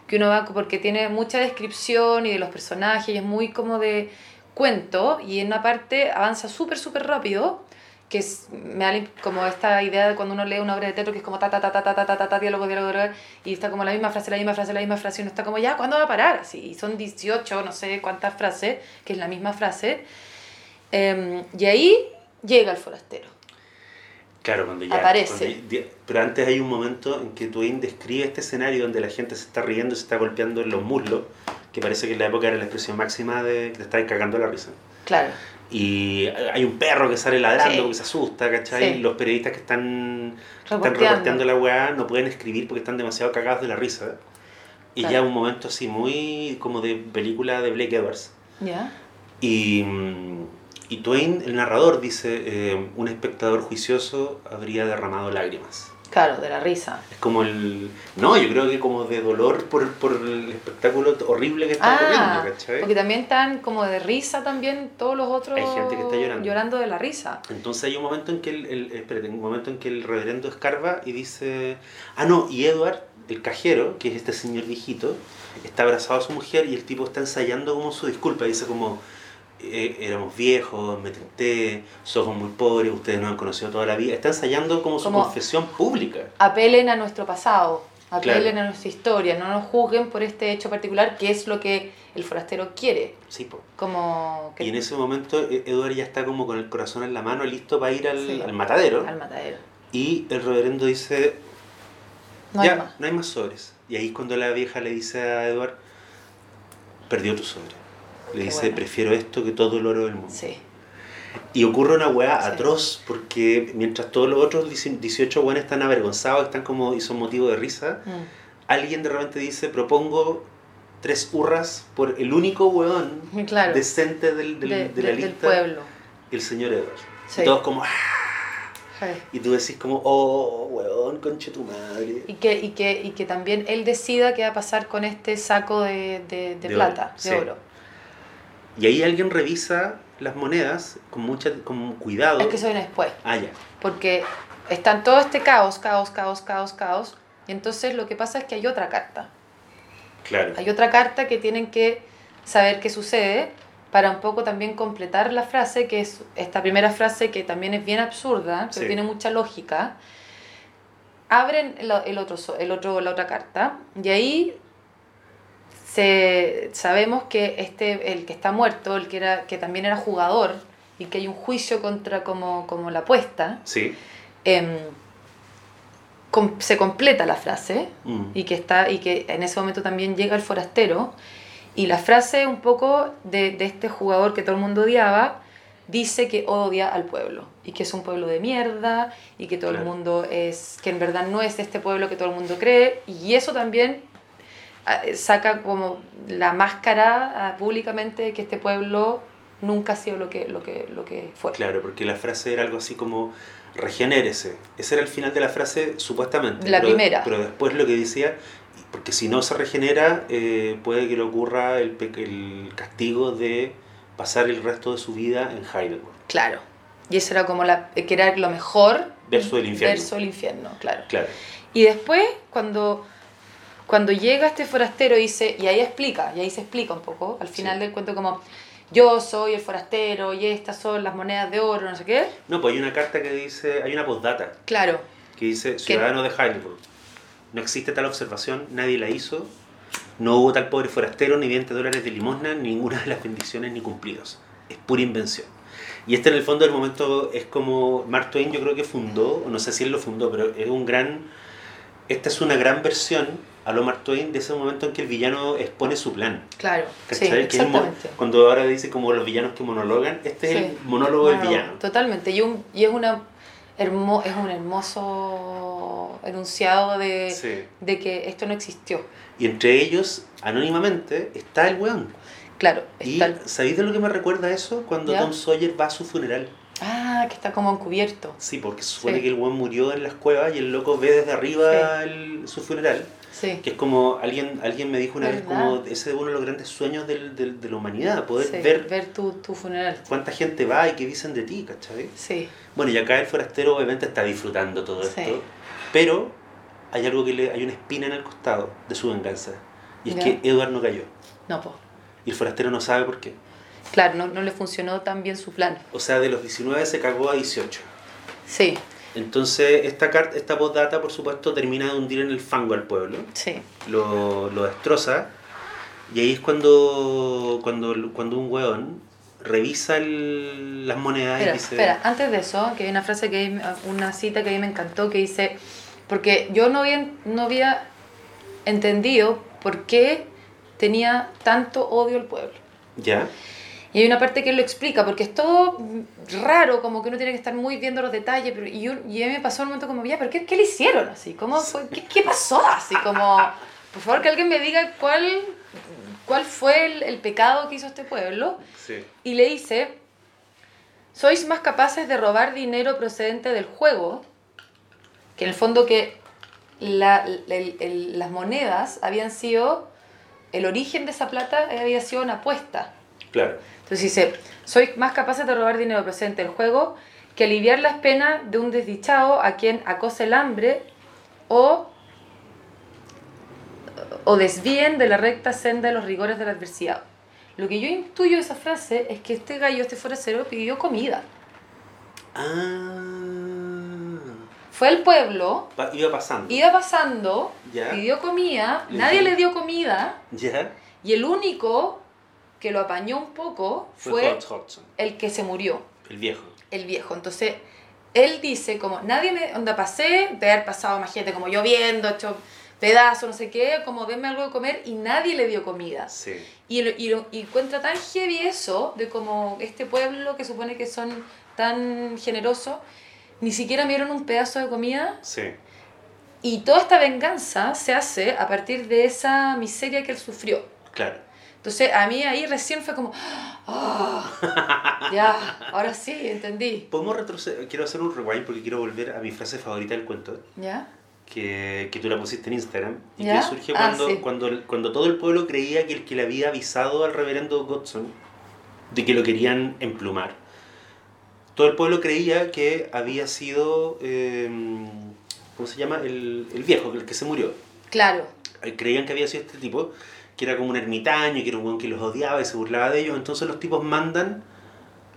que uno va porque tiene mucha descripción y de los personajes, y es muy como de cuento, y en una parte avanza súper, súper rápido, que es, me da como esta idea de cuando uno lee una obra de teatro que es como ta ta ta ta ta ta ta, ta, ta diálogo, diálogo, diálogo, y está como la misma frase, la misma frase, la misma frase, y uno está como ya, ¿cuándo va a parar? Así, y son 18, no sé cuántas frases, que es la misma frase, eh, y ahí llega el forastero Claro, cuando ya... Aparece. cuando pero antes hay un momento en que Twain describe este escenario donde la gente se está riendo y se está golpeando en los muslos, que parece que en la época era la expresión máxima de que te estáis cagando la risa. Claro, Y hay un perro que sale ladrando, Sí. que se asusta, ¿cachai? Sí. Los periodistas que están, que están Reporteando. la weá no pueden escribir porque están demasiado cagados de la risa. Y Claro. ya un momento así muy como de película de Blake Edwards. ¿ya? Y, mm, y Twain, el narrador, dice, eh, un espectador juicioso habría derramado lágrimas. Claro, de la risa. Es como el... No, yo creo que como de dolor por, por el espectáculo horrible que está Ah, ocurriendo, ¿cachai? porque también están como de risa también todos los otros Hay gente que está llorando. de la risa. Entonces hay un momento en que el, el- espérate, un momento en que el reverendo escarba y dice, ah no, y Edward, el cajero, que es este señor viejito, está abrazado a su mujer y el tipo está ensayando como su disculpa, dice como "Eh, éramos viejos, me tenté, somos muy pobres, ustedes nos han conocido toda la vida, está ensayando como su Como- confesión pública. Apelen a nuestro pasado, apelen Claro. a nuestra historia, no nos juzguen por este hecho particular que es lo que el forastero quiere. Sí, po. Como que Y en ese momento eh, Edward ya está como con el corazón en la mano, listo para ir al, Sí. al matadero. al matadero. Y el reverendo dice, No hay ya, más. no hay más sobres. Y ahí es cuando la vieja le dice a Edward, perdió tu sobre. Le dice, bueno. prefiero esto que todo el oro del mundo. Sí. Y ocurre una weá Sí. atroz, porque mientras todos los otros 18 weones están avergonzados, están como, y son motivo de risa, Mm. alguien de repente dice, propongo tres hurras por el único weón Claro. decente del, del- De- de la de- lista, del pueblo. el señor Edward. Sí. Y todos como, "Ah", y tú decís como, oh, weón, conche tu madre. Y que, y, que, y que también él decida qué va a pasar con este saco de, plata, oro, de sí. oro. Y ahí alguien revisa las monedas con mucha con cuidado. Es que eso viene después. Ah, ya. Porque está en todo este caos, caos, caos, caos, caos. Y entonces lo que pasa es que hay otra carta. Claro. Hay otra carta que tienen que saber qué sucede para un poco también completar la frase, que es esta primera frase que también es bien absurda, pero Sí. tiene mucha lógica. Abren el, el otro, el otro, la otra carta y ahí se, sabemos que este, el que está muerto, el que, era, que también era jugador y que hay un juicio contra como, como la apuesta, Sí. em, com- se completa la frase Mm. y que está y que en ese momento también llega el forastero y la frase un poco de, de este jugador que todo el mundo odiaba dice que odia al pueblo y que es un pueblo de mierda y que todo Claro. el mundo es que en verdad no es este pueblo que todo el mundo cree y eso también saca como la máscara ah, públicamente de que este pueblo nunca ha sido lo que lo que lo que fue Claro, porque la frase era algo así como regenérese. Ese era el final de la frase, supuestamente. La pero, primera. Pero después lo que decía, porque si no se regenera, eh, puede que le ocurra el, el castigo de pasar el resto de su vida en Heidelberg. claro y eso era como la que era lo mejor Verso del infierno. verso el infierno claro Claro. Y después, cuando, cuando llega este forastero, dice, y ahí explica, y ahí se explica un poco, al final Sí. del cuento como, yo soy el forastero y estas son las monedas de oro, no sé qué. No, pues hay una carta que dice, hay una postdata Claro, que dice Ciudadano de Heidelberg. No existe tal observación, nadie la hizo. No hubo tal pobre forastero, ni 20 dólares de limosna, ni ninguna de las bendiciones ni cumplidos. Es pura invención. Y este en el fondo del momento es como Mark Twain yo creo que fundó, no sé si él lo fundó, pero es un gran... Esta es una gran versión a lo Mark Twain de ese momento en que el villano expone su plan. claro, sí, exactamente. cuando ahora dice como los villanos que monologan, este es el monólogo del No, no, villano. Totalmente, y, un, y es, una hermo, es un hermoso enunciado de, Sí. de que esto no existió. Y entre ellos, anónimamente, está el weón. Claro, Y el- ¿sabéis de lo que me recuerda eso? Cuando ¿Ya? Tom Sawyer va a su funeral. Ah, que está como encubierto. Sí, porque supone Sí. que el weón murió en las cuevas y el loco ve desde arriba el- su funeral. Sí, Que es como, alguien, alguien me dijo una vez, como ese es uno de los grandes sueños del- del- de la humanidad, poder sí, ver ver tu, tu funeral. cuánta gente va y qué dicen de ti, ¿cachai? Sí, Bueno, y acá el forastero obviamente está disfrutando todo Sí. esto, pero hay algo que le, hay una espina en el costado de su venganza. Y es Ya. que Edward no cayó. no, pues. Y el forastero no sabe por qué. Claro, no, no le funcionó tan bien su plan. O sea, de los 19 se cagó a 18. Sí, Entonces, esta carta, esta postdata, por supuesto, termina de hundir en el fango al pueblo. sí. Lo, lo destroza. Y ahí es cuando, cuando, cuando un weón revisa el- las monedas y dice... espera, antes de eso, que hay una frase que hay- una cita que a mí me encantó que dice, porque yo no había, no había entendido por qué tenía tanto odio el pueblo. Ya, Y hay una parte que lo explica, porque es todo raro, como que uno tiene que estar muy viendo los detalles, pero y, yo- y a mí me pasó un momento como, ya, pero ¿qué, qué le hicieron así? ¿Cómo fue? ¿Qué, qué pasó así? Como, por favor, que alguien me diga cuál, cuál fue el, el pecado que hizo este pueblo. sí. Y le dice, sois más capaces de robar dinero procedente del juego, que en el fondo que la- el- el- las monedas habían sido, el origen de esa plata había sido una apuesta. Claro. Entonces dice, sois más capaces de robar dinero procedente del juego que aliviar las penas de un desdichado a quien acosa el hambre o, o desvíen de la recta senda de los rigores de la adversidad. Lo que yo intuyo de esa frase es que este gallo, este forastero, pidió comida. Ah. Fue al pueblo, iba pasando. iba pasando, Ya. pidió comida, Le nadie dio- le dio comida, Ya. y el único que lo apañó un poco Fue, fue el que se murió. el viejo. el viejo. Entonces, él dice como, nadie me, onda pasé, de haber pasado más gente como lloviendo, hecho pedazos, no sé qué, como denme algo de comer y nadie le dio comida. Sí. Y, lo- y, y encuentra tan heavy eso, de como este pueblo que supone que son tan generosos, ni siquiera me dieron un pedazo de comida Sí. y toda esta venganza se hace a partir de esa miseria que él sufrió. Claro. Entonces a mí ahí recién fue como, "Ah, ya, ahora sí, entendí. Podemos retroceder. Quiero hacer un rewind porque quiero volver a mi frase favorita del cuento. ¿Ya? Que, que tú la pusiste en Instagram. Y ¿Ya? que surge Ah, cuando, sí. cuando, cuando todo el pueblo creía que el que le había avisado al reverendo Godson de que lo querían emplumar. Todo el pueblo creía que había sido. eh, ¿Cómo se llama? El, el viejo, el que se murió. Claro, Eh, creían que había sido este tipo, que era como un ermitaño, que era un buen que los odiaba y se burlaba de ellos. Entonces los tipos mandan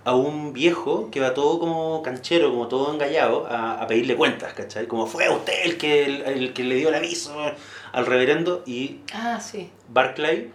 a un viejo que va todo como canchero, como todo engallado, a, a pedirle cuentas, ¿cachai? Como fue usted el que, el, el que le dio el aviso al reverendo y ah, sí. Barclay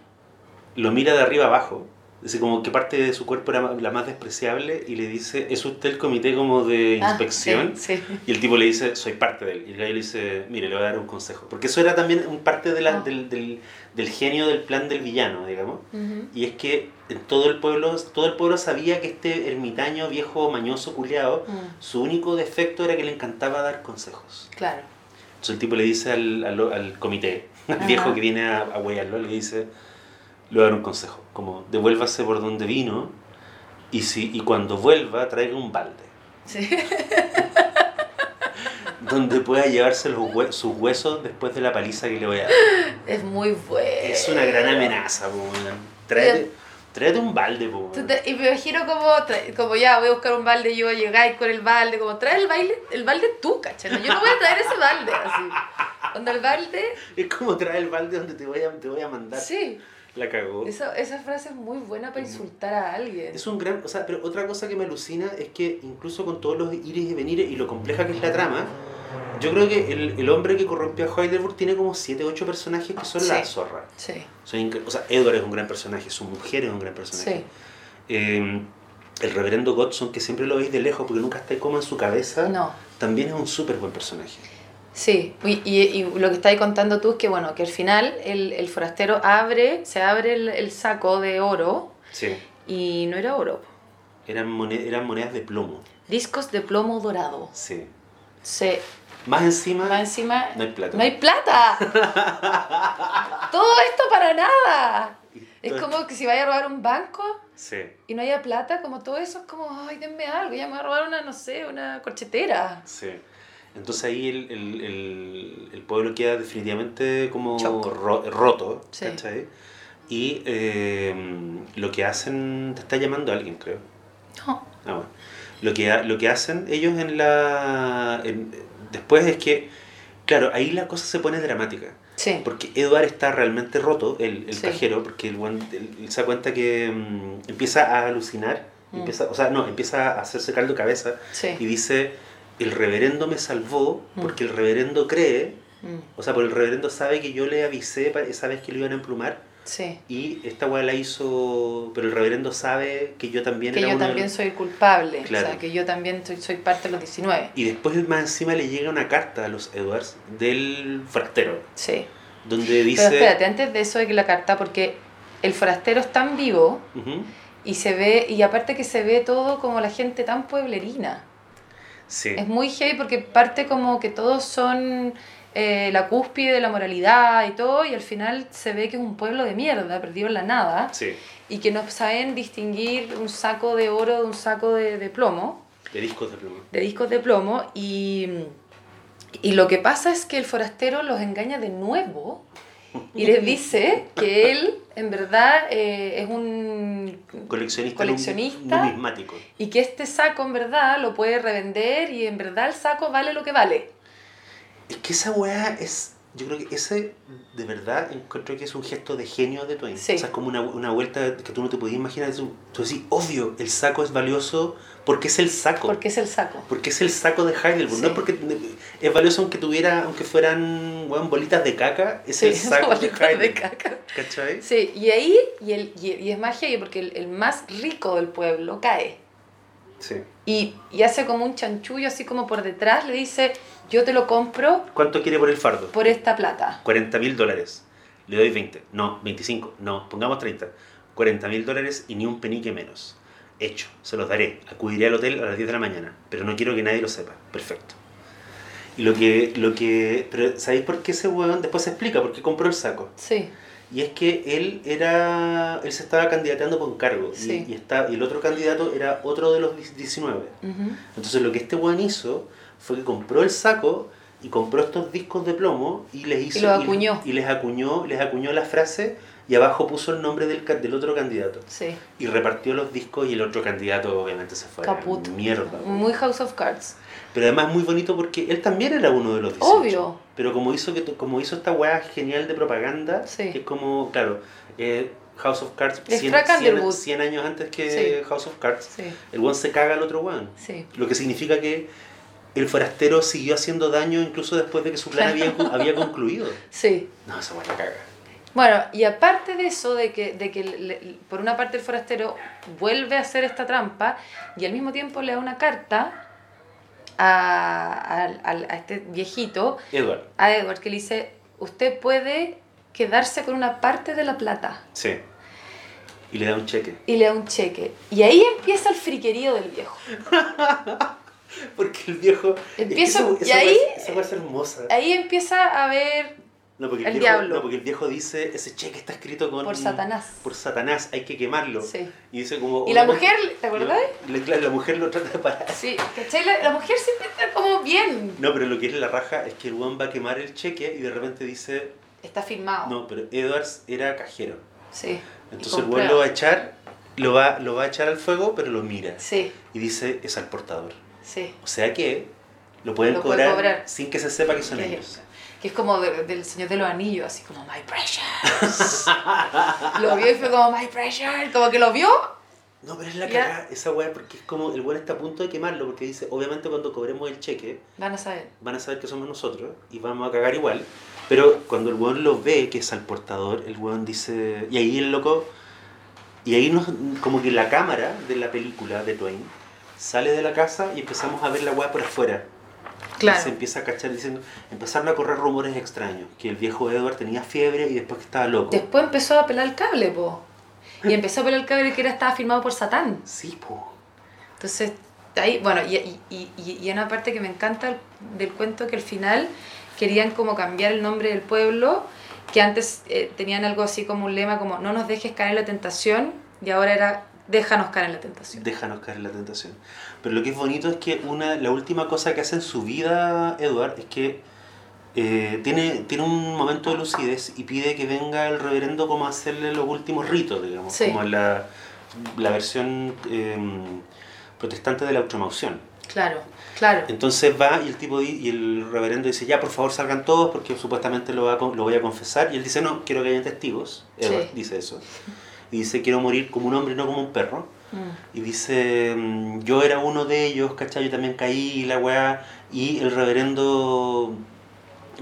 lo mira de arriba abajo. Dice como que parte de su cuerpo era la más despreciable y le dice, ¿es usted el comité como de Ah, inspección? sí, sí. Y el tipo le dice, soy parte de él. Y el gallo le dice, mire, le voy a dar un consejo. Porque eso era también un parte de la- Ah. del, del, del genio del plan del villano, digamos. Ujú. Y es que en todo el pueblo, todo el pueblo sabía que este ermitaño viejo mañoso culeado, Mm, su único defecto era que le encantaba dar consejos. claro. Entonces el tipo le dice al, al, al comité, al viejo que viene a, a huearlo, le dice, le voy a dar un consejo. Como, devuélvase por donde vino y, si, y cuando vuelva traiga un balde. Sí. donde pueda llevarse los hue- sus huesos después de la paliza que le voy a dar. Es muy bueno. Es una gran amenaza, po. Tráete, tráete un balde, po, y me imagino como, como ya voy a buscar un balde, yo llegáis con el balde, como trae el baile, el balde tú, ¿cachai? Yo no voy a traer ese balde, así. Cuando el balde, Es como traer el balde donde te voy a, te voy a mandar. sí. La cagó. Eso, esa frase es muy buena para insultar a alguien. Es un gran, o sea, pero otra cosa que me alucina es que incluso con todos los iris y venires y lo compleja que es la trama, yo creo que el, el hombre que corrompió a Heidelberg tiene como 7 8 personajes que son Sí. la zorra. Sí, Son o sea, Edward es un gran personaje, su mujer es un gran personaje. sí. Eh, el reverendo Godson, que siempre lo veis de lejos porque nunca está como en su cabeza, No. también es un súper buen personaje. Sí, y, y, y lo que estáis contando tú es que, bueno, que al final el, el forastero abre, se abre el, el saco de oro Sí. y no era oro. Eran, mone- eran monedas de plomo. Discos de plomo dorado. Sí. Se, Más encima, más encima, no hay plata. ¡No hay plata! Todo esto para nada. Es como que si vaya a robar un banco Sí. y no haya plata, como todo eso es como, ay, denme algo, ya me voy a robar una, no sé, una corchetera. Sí. Entonces ahí el, el, el, el pueblo queda definitivamente como ro- roto, Sí. ¿cachai? Y eh, lo que hacen, te está llamando alguien, creo. No. Ah, bueno. Lo que, lo que hacen ellos en la... en- después es que, claro, ahí la cosa se pone dramática. Sí. Porque Edward está realmente roto, el, el Sí. cajero, porque él- él se da cuenta que mm, empieza a alucinar, Mm. empieza, o sea, no, empieza a hacerse caldo cabeza y Sí. dice, el reverendo me salvó Mm. porque el reverendo cree, Mm, o sea, porque el reverendo sabe que yo le avisé esa vez que lo iban a emplumar Sí. y esta weá la hizo, pero el reverendo sabe que yo también Que era yo también soy culpable. Claro. O sea, que yo también soy, soy parte de los 19. Y después más encima le llega una carta a los Edwards del frastero, Sí. donde dice... Pero espérate, antes de eso de que la carta, porque el forastero es tan vivo y se ve, y aparte que se ve todo como la gente tan pueblerina. Sí, Es muy heavy porque parte como que todos son eh, la cúspide de la moralidad y todo, y al final se ve que es un pueblo de mierda, perdido en la nada, sí, y que no saben distinguir un saco de oro de un saco de, de plomo, de discos de pluma. de discos de plomo, y, y lo que pasa es que el forastero los engaña de nuevo y les dice que él en verdad eh, es un Coleccionista, Coleccionista. num- numismático. y que este saco en verdad lo puede revender y en verdad el saco vale lo que vale. Es que esa weá es. Yo creo que ese, de verdad, encuentro que es un gesto de genio de Twain. Sí. O sea, es como una, una vuelta que tú no te podías imaginar. Tú, tú decís, obvio, el saco es valioso porque es el saco. Porque es el saco. Porque es el saco de Heidelberg. Sí. No es porque es valioso aunque tuviera, aunque fueran weón, bolitas de caca, es el saco de bolitas de Heidelberg. caca. ¿Cachai? Sí, y ahí, y, el, y, y es heavy porque el, el más rico del pueblo cae. Sí. y, y hace como un chanchullo así como por detrás, le dice, yo te lo compro ¿Cuánto quiere por el fardo? por esta plata. 40 mil dólares. Le doy 20. No, 25. No, pongamos 30. 40 mil dólares y ni un penique menos. Hecho, se los daré. Acudiré al hotel a las 10 de la mañana, pero no quiero que nadie lo sepa. Perfecto. Y lo que, lo que, pero ¿sabéis por qué ese huevón después se explica? Por qué compró el saco. Sí, Y es que él era, él se estaba candidateando por un cargo y- Sí. y, está, y el otro candidato era otro de los 19. ujú, Entonces lo que este weón hizo fue que compró el saco y compró estos discos de plomo y les hizo Y los acuñó. y, les acuñó les acuñó la frase y abajo puso el nombre del, del otro candidato sí. y repartió los discos y el otro candidato obviamente se fue Caput. mierda. Muy House of Cards. pero además muy bonito porque él también era uno de los 18 Obvio. pero como hizo que como hizo esta weá genial de propaganda Sí. que es como claro eh, House of Cards Es 100, Frank 100 Underwood. 100 años antes que Sí. House of Cards el weón se caga al otro weón sí. lo que significa que el forastero siguió haciendo daño incluso después de que su plan había, había concluido. Sí. No, esa la caga. Bueno, y aparte de eso, de que, de que le- por una parte el forastero vuelve a hacer esta trampa y al mismo tiempo le da una carta a, a este viejito, Edward, a Edward, que le dice, usted puede quedarse con una parte de la plata. sí. Y le da un cheque. Y le da un cheque. Y ahí empieza el friquerío del viejo. Porque el viejo. Empieza- esa- y esa ahí- Esa es hermosa. Ahí empieza a ver No porque, el el viejo, diablo. no, porque el viejo dice: ese cheque está escrito con. por Satanás. Por Satanás, hay que quemarlo. Sí. Y dice como. Y la mujer, ¿te acordás? Claro, la mujer lo trata de parar. Sí, ¿cachai? La, la mujer siempre está como bien. No, pero lo que es la raja es que el weón va a quemar el cheque y de repente dice: Está firmado. No, pero Edwards era cajero. Sí. Entonces Y el weón lo va a echar, lo va, lo va a echar al fuego, pero lo mira. Sí, Y dice, es al portador. Sí. O sea que lo pueden Lo cobrar, cobrar. sin que se sepa que son Que- ellos. Que es como de- del Señor de los Anillos, así como My Precious. lo vio y fue como My Precious. Como que lo vio. No, pero es la cagada, esa weá, porque es como el weón está a punto de quemarlo, porque dice, obviamente cuando cobremos el cheque, Van a saber. van a saber que somos nosotros y vamos a cagar igual. Pero cuando el weón lo ve, que es al portador, el weón dice. Y ahí el loco. Y ahí nos, como que la cámara de la película de Twain sale de la casa y empezamos a ver la weá por afuera. Y se empieza a cachar diciendo. Empezaron a correr rumores extraños. Que el viejo Edward tenía fiebre y después que estaba loco. Después empezó a pelar el cable, po. Y empezó a pelar el cable que era estaba firmado por Satán. Sí, po. Entonces, ahí, bueno, y, y, y, y y una parte que me encanta del cuento que al final querían como cambiar el nombre del pueblo, que antes eh, tenían algo así como un lema como no nos dejes caer en la tentación, y ahora era déjanos caer en la tentación. Déjanos caer en la tentación. Pero lo que es bonito es que una, la última cosa que hace en su vida Edward es que eh, tiene, tiene un momento de lucidez y pide que venga el reverendo como a hacerle los últimos ritos, digamos, Sí. como la, la versión eh, protestante de la ultramaunción. Claro, claro. Entonces va y el tipo y el reverendo dice, ya por favor salgan todos porque supuestamente lo, va lo voy a confesar. Y él dice, no, quiero que haya testigos. Edward Sí. dice eso. Y dice, quiero morir como un hombre, no como un perro. Mm. Y dice, mm, yo era uno de ellos, ¿cachai? Yo también caí y la weá. Y el reverendo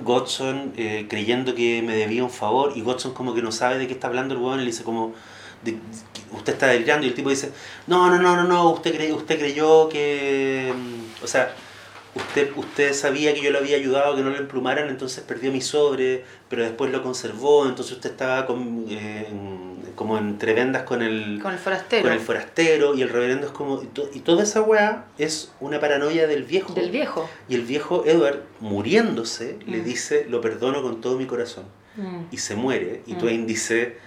Godson eh, creyendo que me debía un favor. Y Godson como que no sabe de qué está hablando el weón. Y le dice como, de- usted está delirando. Y el tipo dice, no, no, no, no, no. Usted, crey- usted creyó que... mm, O sea, usted, usted sabía que yo lo había ayudado a que no lo emplumaran, entonces perdió mi sobre, pero después lo conservó. Entonces usted estaba con, eh, como entre vendas con el Con el forastero. con el forastero y el reverendo es como y, to- y toda esa weá es una paranoia del viejo Del viejo. y el viejo Edward muriéndose le Mm. dice lo perdono con todo mi corazón Mm. y se muere y Mm. Twain dice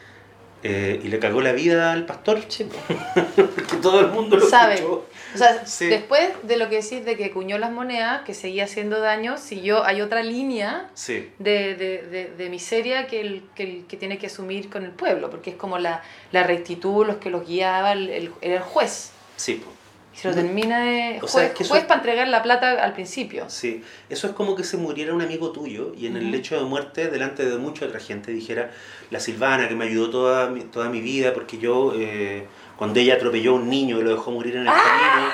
eh, y le cagó la vida al pastor po. porque todo el mundo lo Sabe. escuchó O sea, Sí. después de lo que decís de que cuñó las monedas, que seguía haciendo daño, siguió, hay otra línea sí de, de, de, de miseria que, el, que, el, que tiene que asumir con el pueblo, porque es como la, la rectitud, los que los guiaba, el, el- el juez. sí po. Y se lo termina de O juez, sea, es que eso juez es- para entregar la plata al principio. Sí, eso es como que se muriera un amigo tuyo y en el lecho de muerte, delante de mucha otra gente, dijera, la Silvana que me ayudó toda mi, toda mi vida porque yo, eh, cuando ella atropelló a un niño y lo dejó morir en el ¡Ah!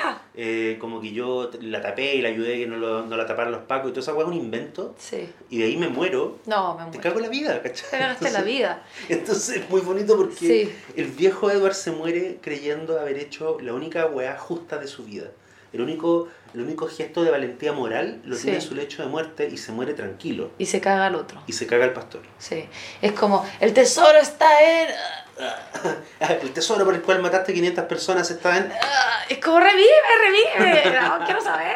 camino, eh, como que yo la tapé y la ayudé que no, lo- no la taparan los pacos y toda esa weá es un invento Sí. y de ahí me muero, No, me te muero. cago en la vida, ¿cachai? Te cagaste la vida. Entonces es muy bonito porque Sí. el viejo Edward se muere creyendo haber hecho la única weá justa de su vida. El único, el único gesto de valentía moral lo Sí. tiene en su lecho de muerte y se muere tranquilo. Y se caga al otro. Y se caga el pastor. Sí. Es como, el tesoro está en... El tesoro por el cual mataste 500 personas está en... Ah, Es como, revive, revive. No, quiero saber.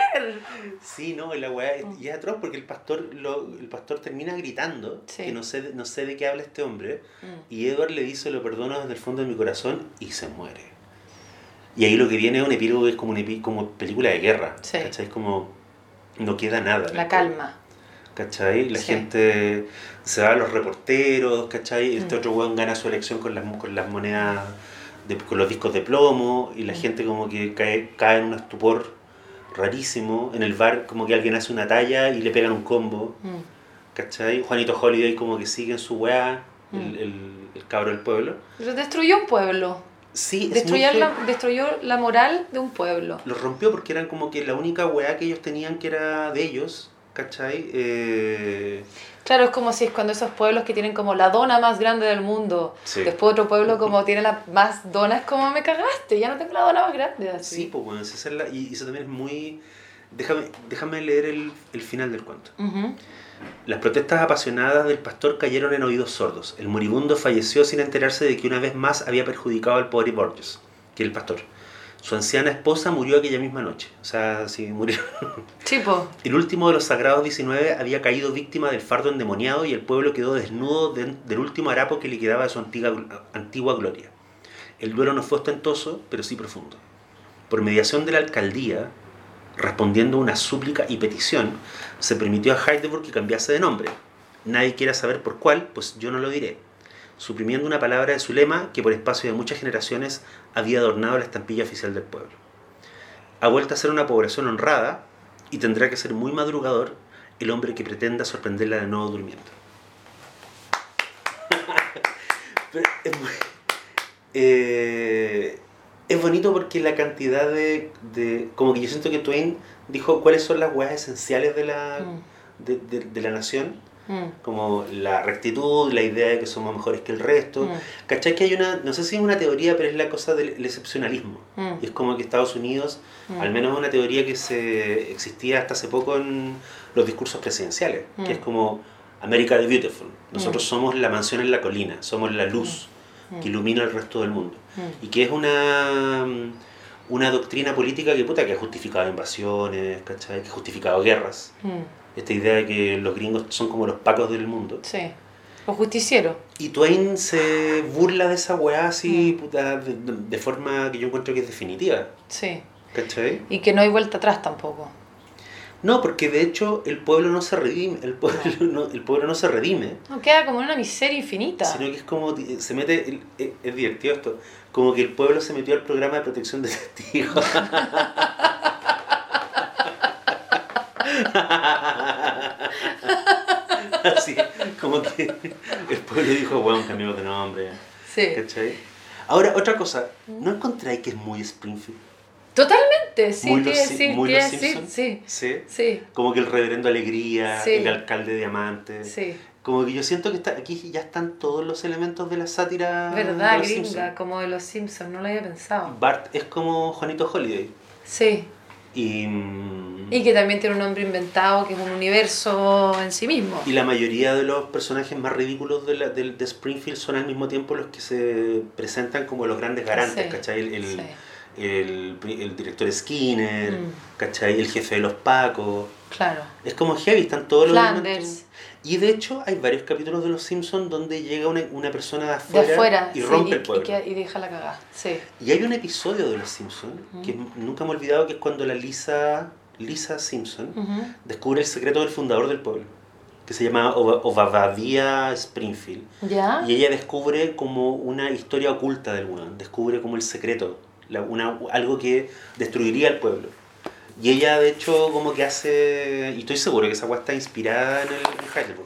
Sí, no, la weá es, y es atroz porque el pastor, lo, el pastor termina gritando Sí. que no sé, de- no sé de qué habla este hombre Mm. y Edward le dice lo perdono desde el fondo de mi corazón y se muere. Y ahí lo que viene es un epílogo, es como, un epi- como película de guerra. Sí. ¿Cachai? Es como no queda nada. La calma. ¿Cachai? La Sí. gente se va a los reporteros, ¿cachai? Este Mm. otro weón gana su elección con las, con las monedas, de- con los discos de plomo y la Mm. gente como que cae, cae en un estupor rarísimo. En el bar como que alguien hace una talla y le pegan un combo, Mm. ¿cachai? Juanito Holiday como que sigue en su weá, el, Mm. el, el cabro del pueblo. Pero destruyó un pueblo. Sí, Destruyó la, destruyó la moral de un pueblo. Los rompió porque eran como que la única weá que ellos tenían que era de ellos, ¿cachai? Eh, Claro, es como si es cuando esos pueblos que tienen como la dona más grande del mundo, Sí. después otro pueblo como tiene la más dona, es como me cagaste, ya no tengo la dona más grande. Así. Sí, pues bueno, esa es la- y eso también es muy... Déjame, déjame leer el, el final del cuento. Ujú. Las protestas apasionadas del pastor cayeron en oídos sordos. El moribundo falleció sin enterarse de que una vez más había perjudicado al pobre Borges, que el pastor. Su anciana esposa murió aquella misma noche. O sea, sí, murió. El último de los sagrados 19 había caído víctima del fardo endemoniado y el pueblo quedó desnudo de- del último harapo que le quedaba de su antigua, antigua gloria. El duelo no fue ostentoso, pero sí profundo. Por mediación de la alcaldía, respondiendo a una súplica y petición, se permitió a Heidelberg que cambiase de nombre. Nadie quiera saber por cuál, pues yo no lo diré. Suprimiendo una palabra de su lema que por espacio de muchas generaciones había adornado la estampilla oficial del pueblo. Ha vuelto a ser una población honrada y tendrá que ser muy madrugador el hombre que pretenda sorprenderla de nuevo durmiendo. Pero es, muy- eh, es bonito porque la cantidad de, de- Como que yo siento que Twain dijo cuáles son las weas esenciales de la, Mm, de, de- de la nación, mm, como la rectitud, la idea de que somos mejores que el resto. mm, ¿Cachai? Que hay una, no sé si es una teoría, pero es la cosa del el excepcionalismo. mm, Y es como que Estados Unidos, mm. al menos es una teoría que se existía hasta hace poco en los discursos presidenciales, Mm. que es como America the Beautiful. Nosotros somos la mansión en la colina, somos la luz Mm, que ilumina el resto del mundo. mm. Y que es una, una doctrina política que, puta, que ha justificado invasiones, ¿cachai? Que ha justificado guerras. Mm, Esta idea de que los gringos son como los pacos del mundo. Sí. Los justicieros. Y Twain se burla de esa weá así, Mm. puta, de, forma que yo encuentro que es definitiva. Sí. ¿Cachai? Y que no hay vuelta atrás tampoco. No, porque de hecho el pueblo no se redime, el pueblo no, el pueblo no se redime, No queda como en una miseria infinita. sino que es como, se mete, es, es divertido esto, como que el pueblo se metió al programa de protección de testigos. Así, como que el pueblo dijo, bueno, cambiamos de nombre, Sí. ¿cachai? Ahora, otra cosa, ¿no encontráis que es muy Springfield? Totalmente, sí, Muy los sí, muy los sí, Simpson. sí, ¿Sí? sí, Como que el reverendo Alegría, Sí. el alcalde Diamante. sí. Como que yo siento que está, aquí ya están todos los elementos de la sátira. Verdad, de los gringa, Simpson. como de los Simpsons, no lo había pensado. Bart es como Juanito Holiday. Sí. Y, Y que también tiene un nombre inventado que es un universo en sí mismo. y la mayoría de los personajes más ridículos de, la, de, de Springfield son al mismo tiempo los que se presentan como los grandes garantes, Sí, ¿cachai? El, el, Sí. el, el director Skinner, Mm. ¿cachai? El jefe de los Pacos. Claro. Es como heavy, están todos los. Flanders. Y de hecho hay varios capítulos de Los Simpsons donde llega una, una persona de De afuera, y sí, rompe y, el pueblo. y y deja la cagada. Sí. Y hay un episodio de Los Simpsons que nunca me he olvidado que es cuando la Lisa, Lisa Simpson descubre el secreto del fundador del pueblo, que se llama Obadiah Springfield. ¿Ya? Y ella descubre como una historia oculta del weón, descubre como el secreto, la- una, algo que destruiría el pueblo. Y ella de hecho como que hace, y estoy seguro que esa weá está inspirada en el en Heidelberg.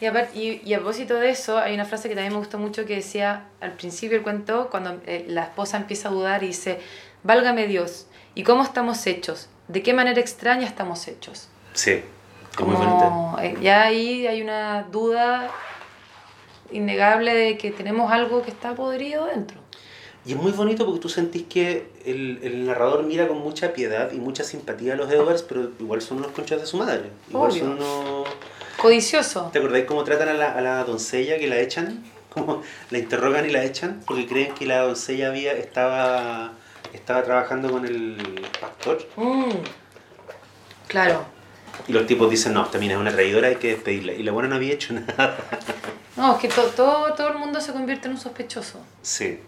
Y, aparte, y, y a propósito de eso, hay una frase que también me gustó mucho que decía al principio del cuento, cuando eh, la esposa empieza a dudar y dice, válgame Dios, ¿y cómo estamos hechos? ¿De qué manera extraña estamos hechos? Sí, bonita. Como, eh, ya ahí hay una duda innegable de que tenemos algo que está podrido dentro. Y es muy bonito porque tú sentís que el, el narrador mira con mucha piedad y mucha simpatía a los Edwards, pero igual son unos conchas de su madre. Igual Obvio. son unos... Codicioso. ¿Te acordáis cómo tratan a la, a la doncella que la echan? Como la interrogan y la echan porque creen que la doncella había, estaba, estaba trabajando con el pastor. Mm. Claro. Y los tipos dicen, no, esta mina es una traidora, hay que despedirla. Y la buena no había hecho nada. No, es que to- todo, todo el mundo se convierte en un sospechoso. Sí.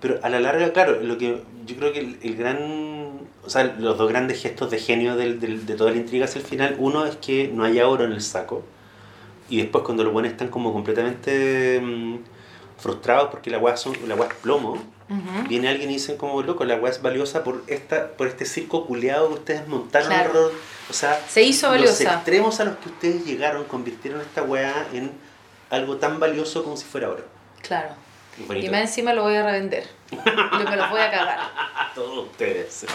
Pero a la larga, claro, lo que yo creo que el, el gran. O sea, los dos grandes gestos de genio del, del- de toda la intriga hacia el final, uno es que no haya oro en el saco. Y después, cuando los buenos están como completamente mm, frustrados porque la weá, son, la weá es plomo, viene alguien y dicen, como loco, la weá es valiosa por, esta, por este circo culeado que ustedes montaron. Claro. alrededor". O sea, Se hizo los valiosa. extremos a los que ustedes llegaron convirtieron esta weá en algo tan valioso como si fuera oro. Claro. Bonito. Y más encima lo voy a revender. Yo me lo voy a cagar. Todos ustedes.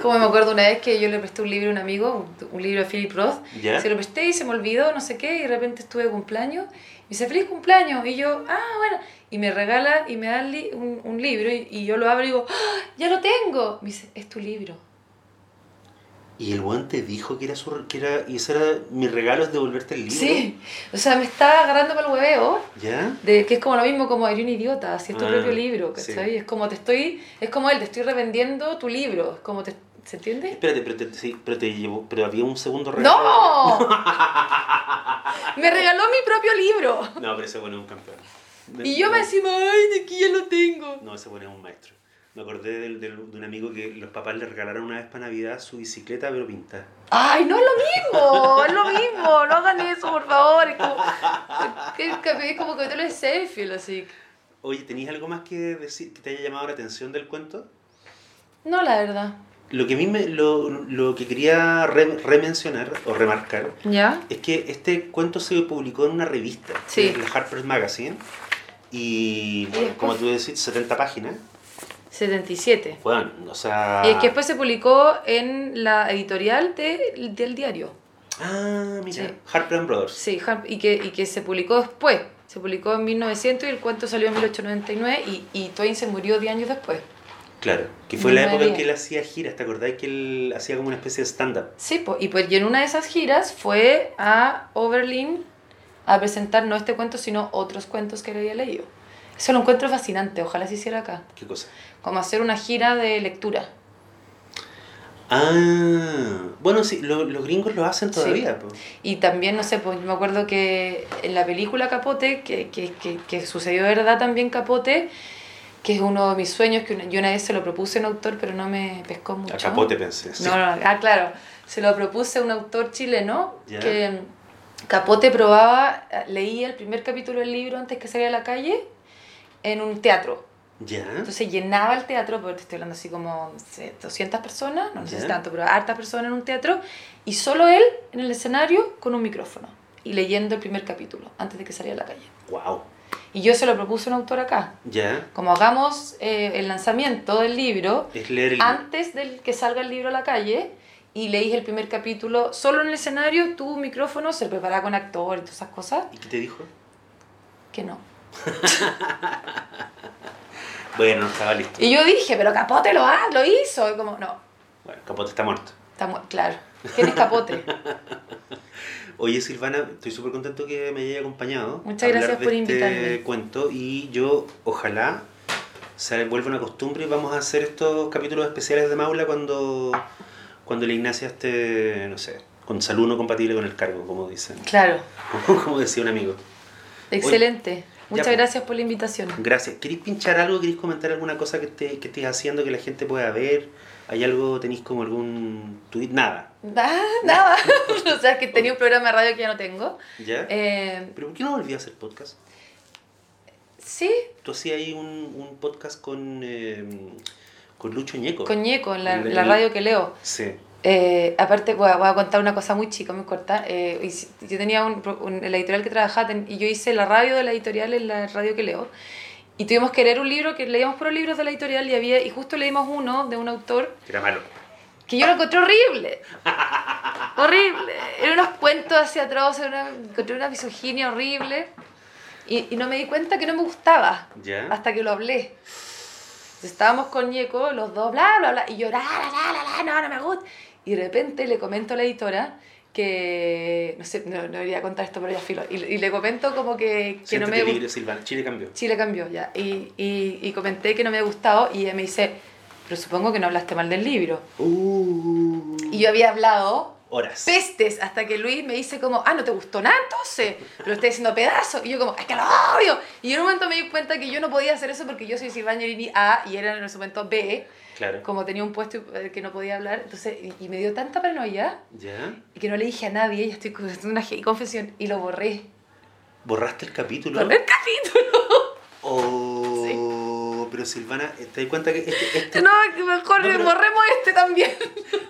Como me acuerdo una vez que yo le presté un libro a un amigo, un, libro de Philip Roth. ¿Ya? Se lo presté y se me olvidó, no sé qué, y de repente estuve de cumpleaños. Me dice, feliz cumpleaños. Y yo, ah, bueno. Y me regala y me da li- un, un libro y, y yo lo abro y digo, ¡Ah, ya lo tengo. Me dice, es tu libro. Y el weón te dijo que era su que era y ese era mi regalo es devolverte el libro. Sí. O sea, me está agarrando para el hueveo. ¿Ya? De, que es como lo mismo como eres un idiota, si es tu Ah, propio libro, sí. ¿cachai? Es como te estoy, es como él, te estoy revendiendo tu libro, es como te, ¿se entiende? Espérate, pero te, sí, pero te llevó, pero había un segundo regalo. ¡No! me regaló mi propio libro. No, pero ese weón es un campeón. Y yo me encima, ay, de aquí ya lo tengo. No, ese weón es un maestro. Me acordé del- del- de un amigo que los papás le regalaron una vez para Navidad su bicicleta, pero pintada. Ay, no es lo mismo, es lo mismo, no hagan eso, por favor. Es como, es como que te lo Seinfeld, así. Oye, ¿tenías algo más que decir que te haya llamado la atención del cuento? No, la verdad. Lo que a mí me, lo, lo que quería re- remencionar o remarcar ¿Ya? Es que este cuento se publicó en una revista, Sí. es la Harper's Magazine, y bueno, como tú decís, 70 páginas. 77. Bueno, o sea... Y es que después se publicó en la editorial de- del diario. Ah, mira, Sí. Harper and Brothers. Sí, y que, y que se publicó después. Se publicó en 1900 y el cuento salió en 1899 y, y Twain se murió 10 años después. Claro, que fue la época en que él hacía giras, ¿te acordás que él hacía como una especie de stand-up? Sí, po, y, pues, y en una de esas giras fue a Oberlin a presentar no este cuento, sino otros cuentos que él había leído. Eso lo encuentro fascinante, ojalá se hiciera acá. ¿Qué cosa? Como hacer una gira de lectura. Ah, bueno, sí, lo- los gringos lo hacen todavía. po. Y también, no sé, pues me acuerdo que en la película Capote, que, que, que, que sucedió de verdad también Capote, que es uno de mis sueños, que una- yo una vez se lo propuse a un autor, pero no me pescó mucho. A capote pensé. sí. No, no, ah, claro. Se lo propuse a un autor chileno que Capote probaba, leía el primer capítulo del libro antes que saliera a la calle en un teatro. Ya. Entonces llenaba el teatro, porque te estoy hablando así como no sé, 200 personas, no, no sé si tanto, pero hartas personas en un teatro, y solo él en el escenario con un micrófono y leyendo el primer capítulo antes de que saliera a la calle. Wow. Y yo se lo propuse a un autor acá. Ya. Como hagamos eh, el lanzamiento del libro, el antes del que salga el libro a la calle y leís el primer capítulo solo en el escenario, tu micrófono se prepara con actor y todas esas cosas, ¿Y qué te dijo? que no. Bueno, no estaba listo. Y yo dije, pero Capote lo, ha, lo hizo. Y como, no, Bueno, Capote está muerto. está mu- claro. ¿Quién es Capote? Oye Silvana, estoy súper contento que me hayas acompañado. Muchas gracias de por este invitarme. cuento y yo ojalá se vuelva una costumbre y vamos a hacer estos capítulos especiales de Maula cuando, cuando la Ignacia esté, no sé, con salud no compatible con el cargo, como dicen. Claro, Como, como decía un amigo. excelente. Muchas pues. gracias por la invitación. Gracias. ¿Queréis pinchar algo? ¿Queréis comentar alguna cosa que, esté, que estés haciendo que la gente pueda ver? ¿Hay algo, tenéis como algún tweet? Nada. Ah, nada. o sea, que tenía un programa de radio que ya no tengo. ¿Ya? Eh, ¿Pero por qué no volví a hacer podcast? sí, Tú hacías ahí un, un podcast con, eh, con Lucho Ñeco. con Ñeco, en la, radio que leo. Sí. Eh, aparte, voy a, voy a contar una cosa muy chica, muy corta. Eh, yo tenía un, un- la editorial que trabajaba ten- y yo hice la radio de la editorial en la radio que leo. Y tuvimos que leer un libro, que leíamos por libros de la editorial y, había, y justo leímos uno de un autor Era malo. que yo lo encontré horrible. horrible. Eran unos cuentos así atroces, una, encontré una misoginia horrible. Y, y no me di cuenta que no me gustaba ¿Ya? hasta que lo hablé. Entonces, estábamos con Ñeco, los dos, bla, bla, bla, y yo, la, la, la, la, no, no me gusta. Y de repente le comento a la editora que, no sé, no, no debería contar esto, pero ya filo. Y, y le comento como que, que no me libre, Silvana. Chile cambió. Chile cambió ya. Y, y, y comenté que no me había gustado y ella me dice, pero supongo que no hablaste mal del libro. Uh, Y yo había hablado horas. pestes hasta que Luis me dice como, ah, ¿no te gustó nada entonces? Lo estoy diciendo pedazo. Y yo como, es que lo odio. Y en un momento me di cuenta que yo no podía hacer eso porque yo soy Silvana Llorini A y era en ese momento B. Claro. Como tenía un puesto que no podía hablar. Entonces, y, y me dio tanta paranoia ¿Ya? y que no le dije a nadie, ya estoy con una confesión y lo borré. ¿Borraste el capítulo? Borré el capítulo. Oh, pero Silvana, ¿te das cuenta que este, este, No, mejor No, pero- borremos este también.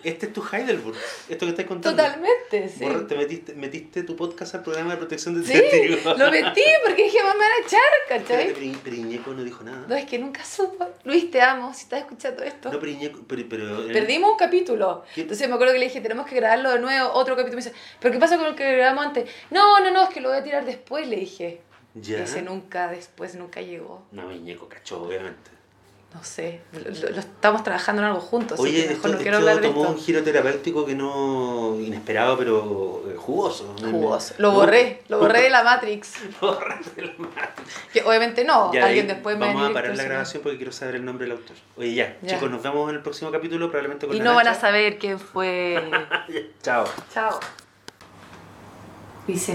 este es tu Heidelberg? Esto que estás contando. Totalmente, sí. Borra- te metiste, metiste tu podcast al programa de protección de Sí, lo metí porque dije, mamá, me van a echar, ¿cachai? pero, pero Iñeco no dijo nada. No, es que nunca supo. Luis, te amo, si estás escuchando esto. No, pero Iñeco, pero, pero Perdimos un capítulo. ¿Qué? Entonces me acuerdo que le dije, tenemos que grabarlo de nuevo, otro capítulo. Me dice, ¿pero qué pasa con el que grabamos antes? No, no, no, es que lo voy a tirar después, le dije. Ya. Ese nunca, después, nunca llegó. No, Iñeco cachó, obviamente. No sé, lo, lo- lo estamos trabajando en algo juntos. así Oye, que mejor esto, no quiero esto hablar de tomó esto. un giro terapéutico que no... inesperado, pero eh, jugoso. Jugoso. Lo No, borré, lo borré de la Matrix. Lo borraste de la mano. Que obviamente no, Ya, alguien después me Vamos va a a parar la grabación porque quiero saber el nombre del autor. Oye, ya, Ya. chicos, nos vemos en el próximo capítulo, probablemente con Y la no van a Nacha. saber quién fue. Chao. Chao. Dice